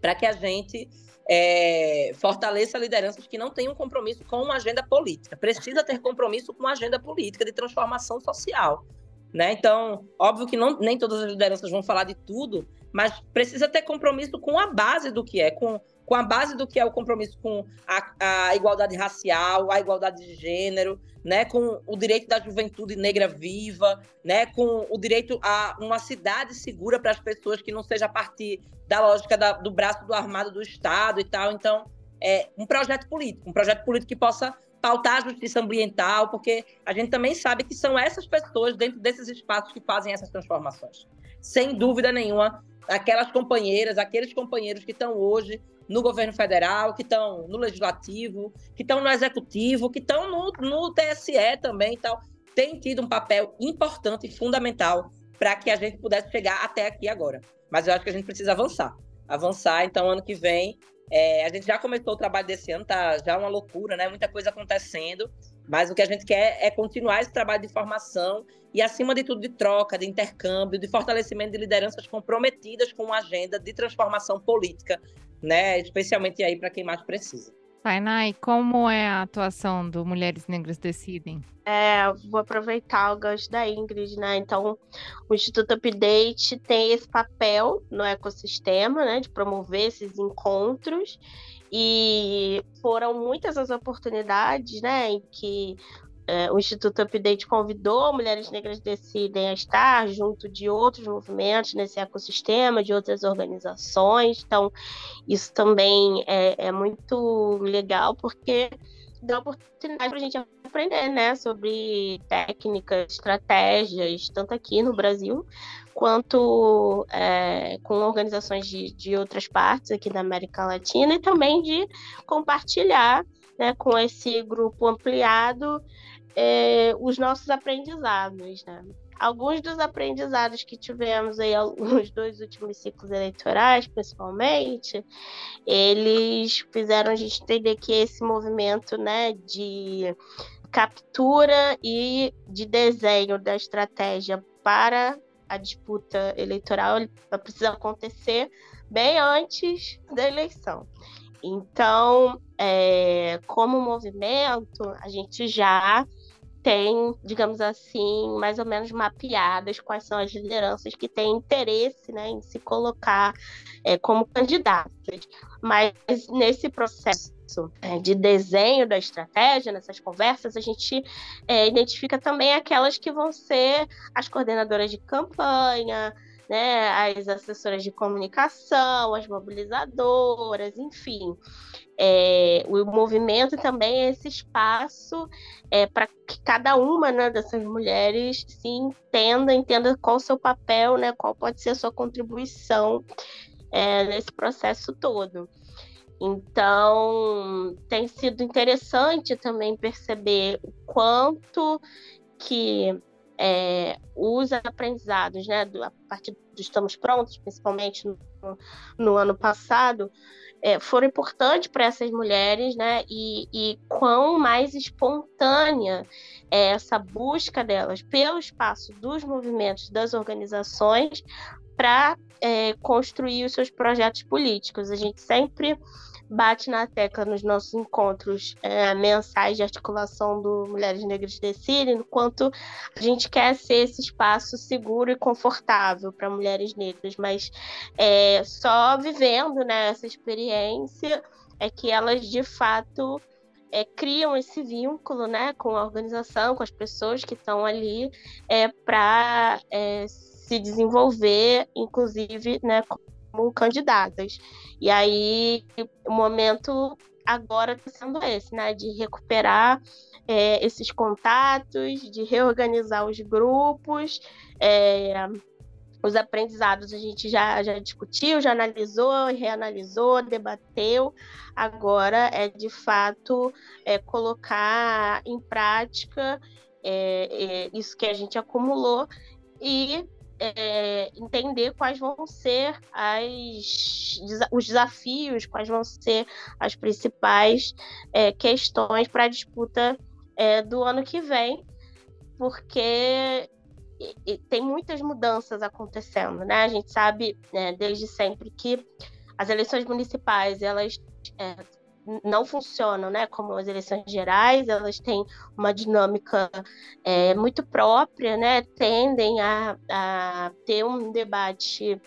para que a gente é, fortaleça lideranças que não tenham compromisso com uma agenda política. Precisa ter compromisso com uma agenda política de transformação social. Né? Então, óbvio que não, nem todas as lideranças vão falar de tudo, mas precisa ter compromisso com a base do que é, com com a base do que é o compromisso com a, a, igualdade racial, a igualdade de gênero, né, com o direito da juventude negra viva, né, com o direito a uma cidade segura para as pessoas que não seja a partir da lógica da, do braço do armado do Estado e tal. Então, é um projeto político, um projeto político que possa pautar a justiça ambiental, porque a gente também sabe que são essas pessoas dentro desses espaços que fazem essas transformações. Sem dúvida nenhuma, aquelas companheiras, aqueles companheiros que estão hoje no governo federal, que estão no legislativo, que estão no executivo, que estão no, no TSE também e tal, tem tido um papel importante e fundamental para que a gente pudesse chegar até aqui agora. Mas eu acho que a gente precisa avançar. Avançar, então, ano que vem. É, a gente já começou o trabalho desse ano, tá já uma loucura, né? Muita coisa acontecendo. Mas o que a gente quer é continuar esse trabalho de formação e, acima de tudo, de troca, de intercâmbio, de fortalecimento de lideranças comprometidas com uma agenda de transformação política né? Especialmente aí para quem mais precisa. Tainai, como é a atuação do Mulheres Negras Decidem? É, vou aproveitar o gancho da Ingrid, né? Então, o Instituto Update tem esse papel no ecossistema, né? De promover esses encontros. E foram muitas as oportunidades, né? Em que é, o Instituto Update convidou Mulheres Negras Decidem a estar junto de outros movimentos nesse ecossistema, de outras organizações. Então, isso também é, é muito legal, porque dá oportunidade para a gente aprender né, sobre técnicas, estratégias, tanto aqui no Brasil, quanto é, com organizações de, de outras partes aqui da América Latina, e também de compartilhar né, com esse grupo ampliado, é, os nossos aprendizados. Né? Alguns dos aprendizados que tivemos aí nos dois últimos ciclos eleitorais, principalmente, eles fizeram a gente entender que esse movimento né, de captura e de desenho da estratégia para a disputa eleitoral precisa acontecer bem antes da eleição. Então, é, como movimento, a gente já tem, digamos assim, mais ou menos mapeadas quais são as lideranças que têm interesse né, em se colocar é, como candidatas. Mas nesse processo é, de desenho da estratégia, nessas conversas, a gente é, identifica também aquelas que vão ser as coordenadoras de campanha, né, as assessoras de comunicação, as mobilizadoras, enfim. É, o movimento também é esse espaço é, para que cada uma né, dessas mulheres se entenda, entenda qual o seu papel, né, qual pode ser a sua contribuição é, nesse processo todo. Então, tem sido interessante também perceber o quanto que é, os aprendizados, né, do, a partir do Estamos Prontos, principalmente no, no ano passado, é, foram importantes para essas mulheres, né, e, e quão mais espontânea é essa busca delas pelo espaço dos movimentos, das organizações, para é, construir os seus projetos políticos. A gente sempre bate na tecla nos nossos encontros é, mensais de articulação do Mulheres Negras Decidem, quanto a gente quer ser esse espaço seguro e confortável para mulheres negras, mas é, só vivendo né, essa experiência é que elas de fato é, criam esse vínculo né, com a organização, com as pessoas que estão ali é, para é, se desenvolver, inclusive né, como candidatas. E aí, o momento agora está sendo esse, né? De recuperar é, esses contatos, de reorganizar os grupos. É, os aprendizados a gente já, já discutiu, já analisou, reanalisou, debateu. Agora é de fato é, colocar em prática é, é, isso que a gente acumulou e é, entender quais vão ser as, os desafios, quais vão ser as principais é, questões para a disputa é, do ano que vem, porque tem muitas mudanças acontecendo, né? A gente sabe né, desde sempre que as eleições municipais elas é, não funcionam, né? Como as eleições gerais, elas têm uma dinâmica é, muito própria, né? Tendem a, a, ter um debate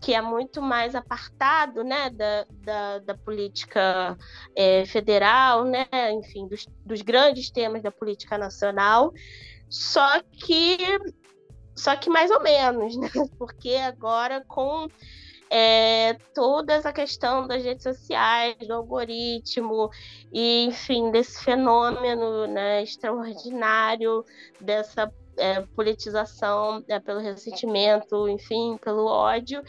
que é muito mais apartado, né? Da, da, da política é, federal, né? Enfim, dos, dos grandes temas da política nacional. Só que, só que mais ou menos, né? Porque agora com é, toda essa questão das redes sociais, do algoritmo, e, enfim, desse fenômeno né, extraordinário, dessa é, politização é, pelo ressentimento, enfim, pelo ódio,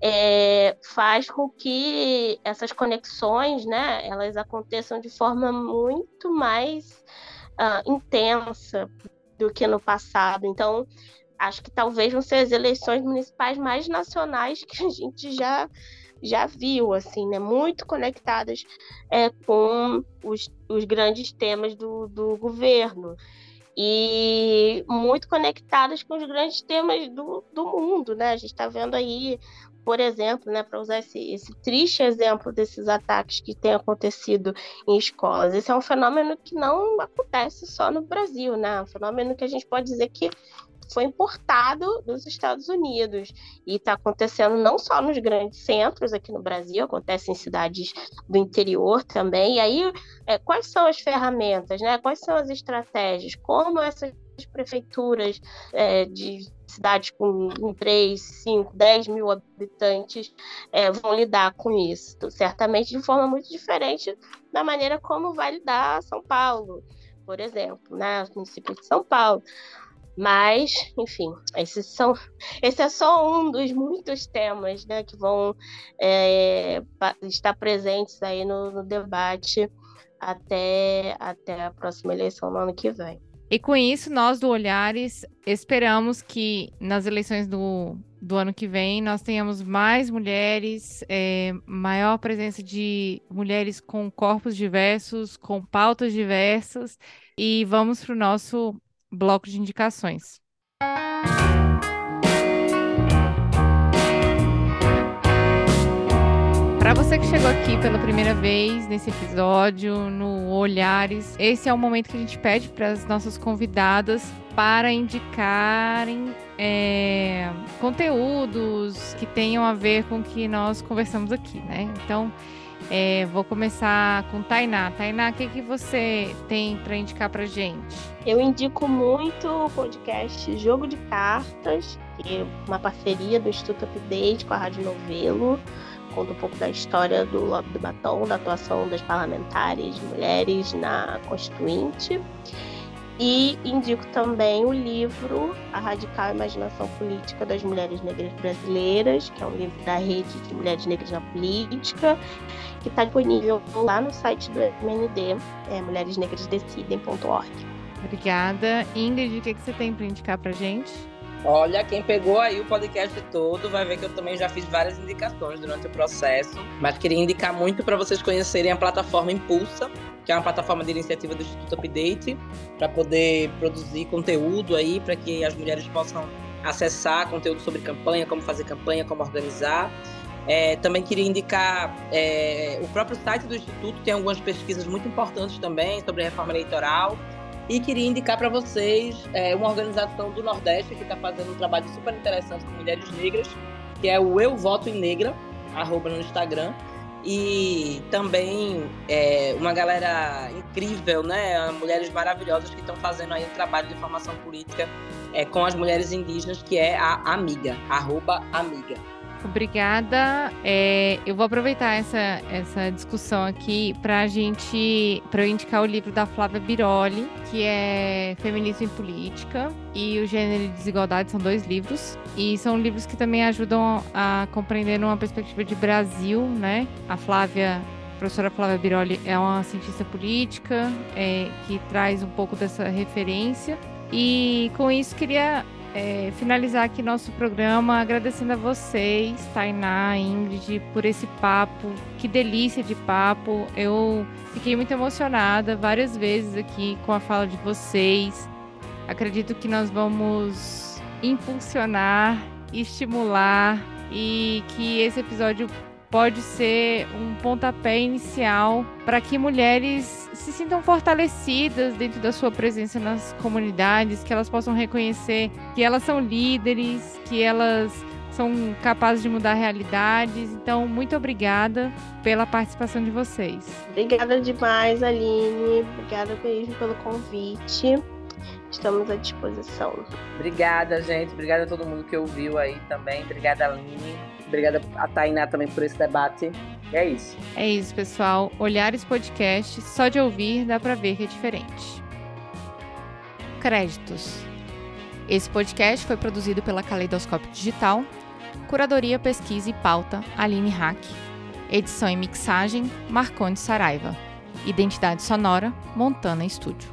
é, faz com que essas conexões, né, elas aconteçam de forma muito mais uh, intensa do que no passado. Então, acho que talvez vão ser as eleições municipais mais nacionais que a gente já já viu, assim, né? Muito conectadas é, com os, os grandes temas do, do governo e muito conectadas com os grandes temas do, do mundo, né? A gente está vendo aí, por exemplo, né, para usar esse, esse triste exemplo desses ataques que têm acontecido em escolas. Esse é um fenômeno que não acontece só no Brasil, né? É um fenômeno que a gente pode dizer que foi importado dos Estados Unidos e está acontecendo não só nos grandes centros aqui no Brasil, acontece em cidades do interior também. E aí, é, quais são as ferramentas, né? Quais são as estratégias? Como essas prefeituras é, de cidades com 3, 5, 10 mil habitantes é, vão lidar com isso? Certamente de forma muito diferente da maneira como vai lidar São Paulo, por exemplo, né? O município de São Paulo. Mas, enfim, esses são, esse é só um dos muitos temas né, que vão é, estar presentes aí no, no debate até, até a próxima eleição no ano que vem. E com isso, nós do Olhares esperamos que nas eleições do, do ano que vem nós tenhamos mais mulheres, é, maior presença de mulheres com corpos diversos, com pautas diversas. E vamos para o nosso bloco de indicações. Para você que chegou aqui pela primeira vez nesse episódio, no Olhares, esse é o momento que a gente pede para as nossas convidadas para indicarem é, conteúdos que tenham a ver com o que nós conversamos aqui, né? Então, é, vou começar com Tainá. Tainá, o que, que você tem para indicar para gente? Eu indico muito o podcast Jogo de Cartas, que é uma parceria do Instituto Update com a Rádio Novelo conta um pouco da história do lobby do batom, da atuação das parlamentares mulheres na Constituinte. E indico também o livro A Radical Imaginação Política das Mulheres Negras Brasileiras, que é um livro da Rede de Mulheres Negras na Política, que está disponível lá no site do MND, é mulheresnegrasdecidem.org. Obrigada. Ingrid, o que, que você tem para indicar para gente? Olha, quem pegou aí o podcast todo vai ver que eu também já fiz várias indicações durante o processo, mas queria indicar muito para vocês conhecerem a plataforma Impulsa, que é uma plataforma de iniciativa do Instituto Update, para poder produzir conteúdo aí, para que as mulheres possam acessar conteúdo sobre campanha, como fazer campanha, como organizar. É, também queria indicar é, o próprio site do Instituto, tem algumas pesquisas muito importantes também sobre reforma eleitoral e queria indicar para vocês é, uma organização do Nordeste que está fazendo um trabalho super interessante com mulheres negras, que é o Eu Voto em Negra, arroba no Instagram. E também é, uma galera incrível, né? Mulheres maravilhosas que estão fazendo aí um trabalho de formação política é, com as mulheres indígenas, que é a Amiga, arroba Amiga. Obrigada. É, eu vou aproveitar essa, essa discussão aqui para a gente, para eu indicar o livro da Flávia Biroli, que é Feminismo em Política e o Gênero e Desigualdade são dois livros e são livros que também ajudam a compreender uma perspectiva de Brasil, né? A Flávia a professora Flávia Biroli é uma cientista política é, que traz um pouco dessa referência. E com isso queria é, finalizar aqui nosso programa agradecendo a vocês, Tainá, Ingrid, por esse papo. Que delícia de papo. Eu fiquei muito emocionada várias vezes aqui com a fala de vocês. Acredito que nós vamos impulsionar, estimular e que esse episódio pode ser um pontapé inicial para que mulheres se sintam fortalecidas dentro da sua presença nas comunidades, que elas possam reconhecer que elas são líderes, que elas são capazes de mudar realidades. Então, muito obrigada pela participação de vocês. Obrigada demais, Aline. Obrigada mesmo pelo convite. Estamos à disposição. Obrigada, gente. Obrigada a todo mundo que ouviu aí também. Obrigada, Aline. Obrigada a Tainá também por esse debate. É isso. É isso, pessoal. Olhares Podcast, só de ouvir dá para ver que é diferente. Créditos. Esse podcast foi produzido pela Caleidoscópio Digital. Curadoria, pesquisa e pauta, Aline Hack. Edição e mixagem, Marconde Saraiva. Identidade sonora, Montana Estúdio.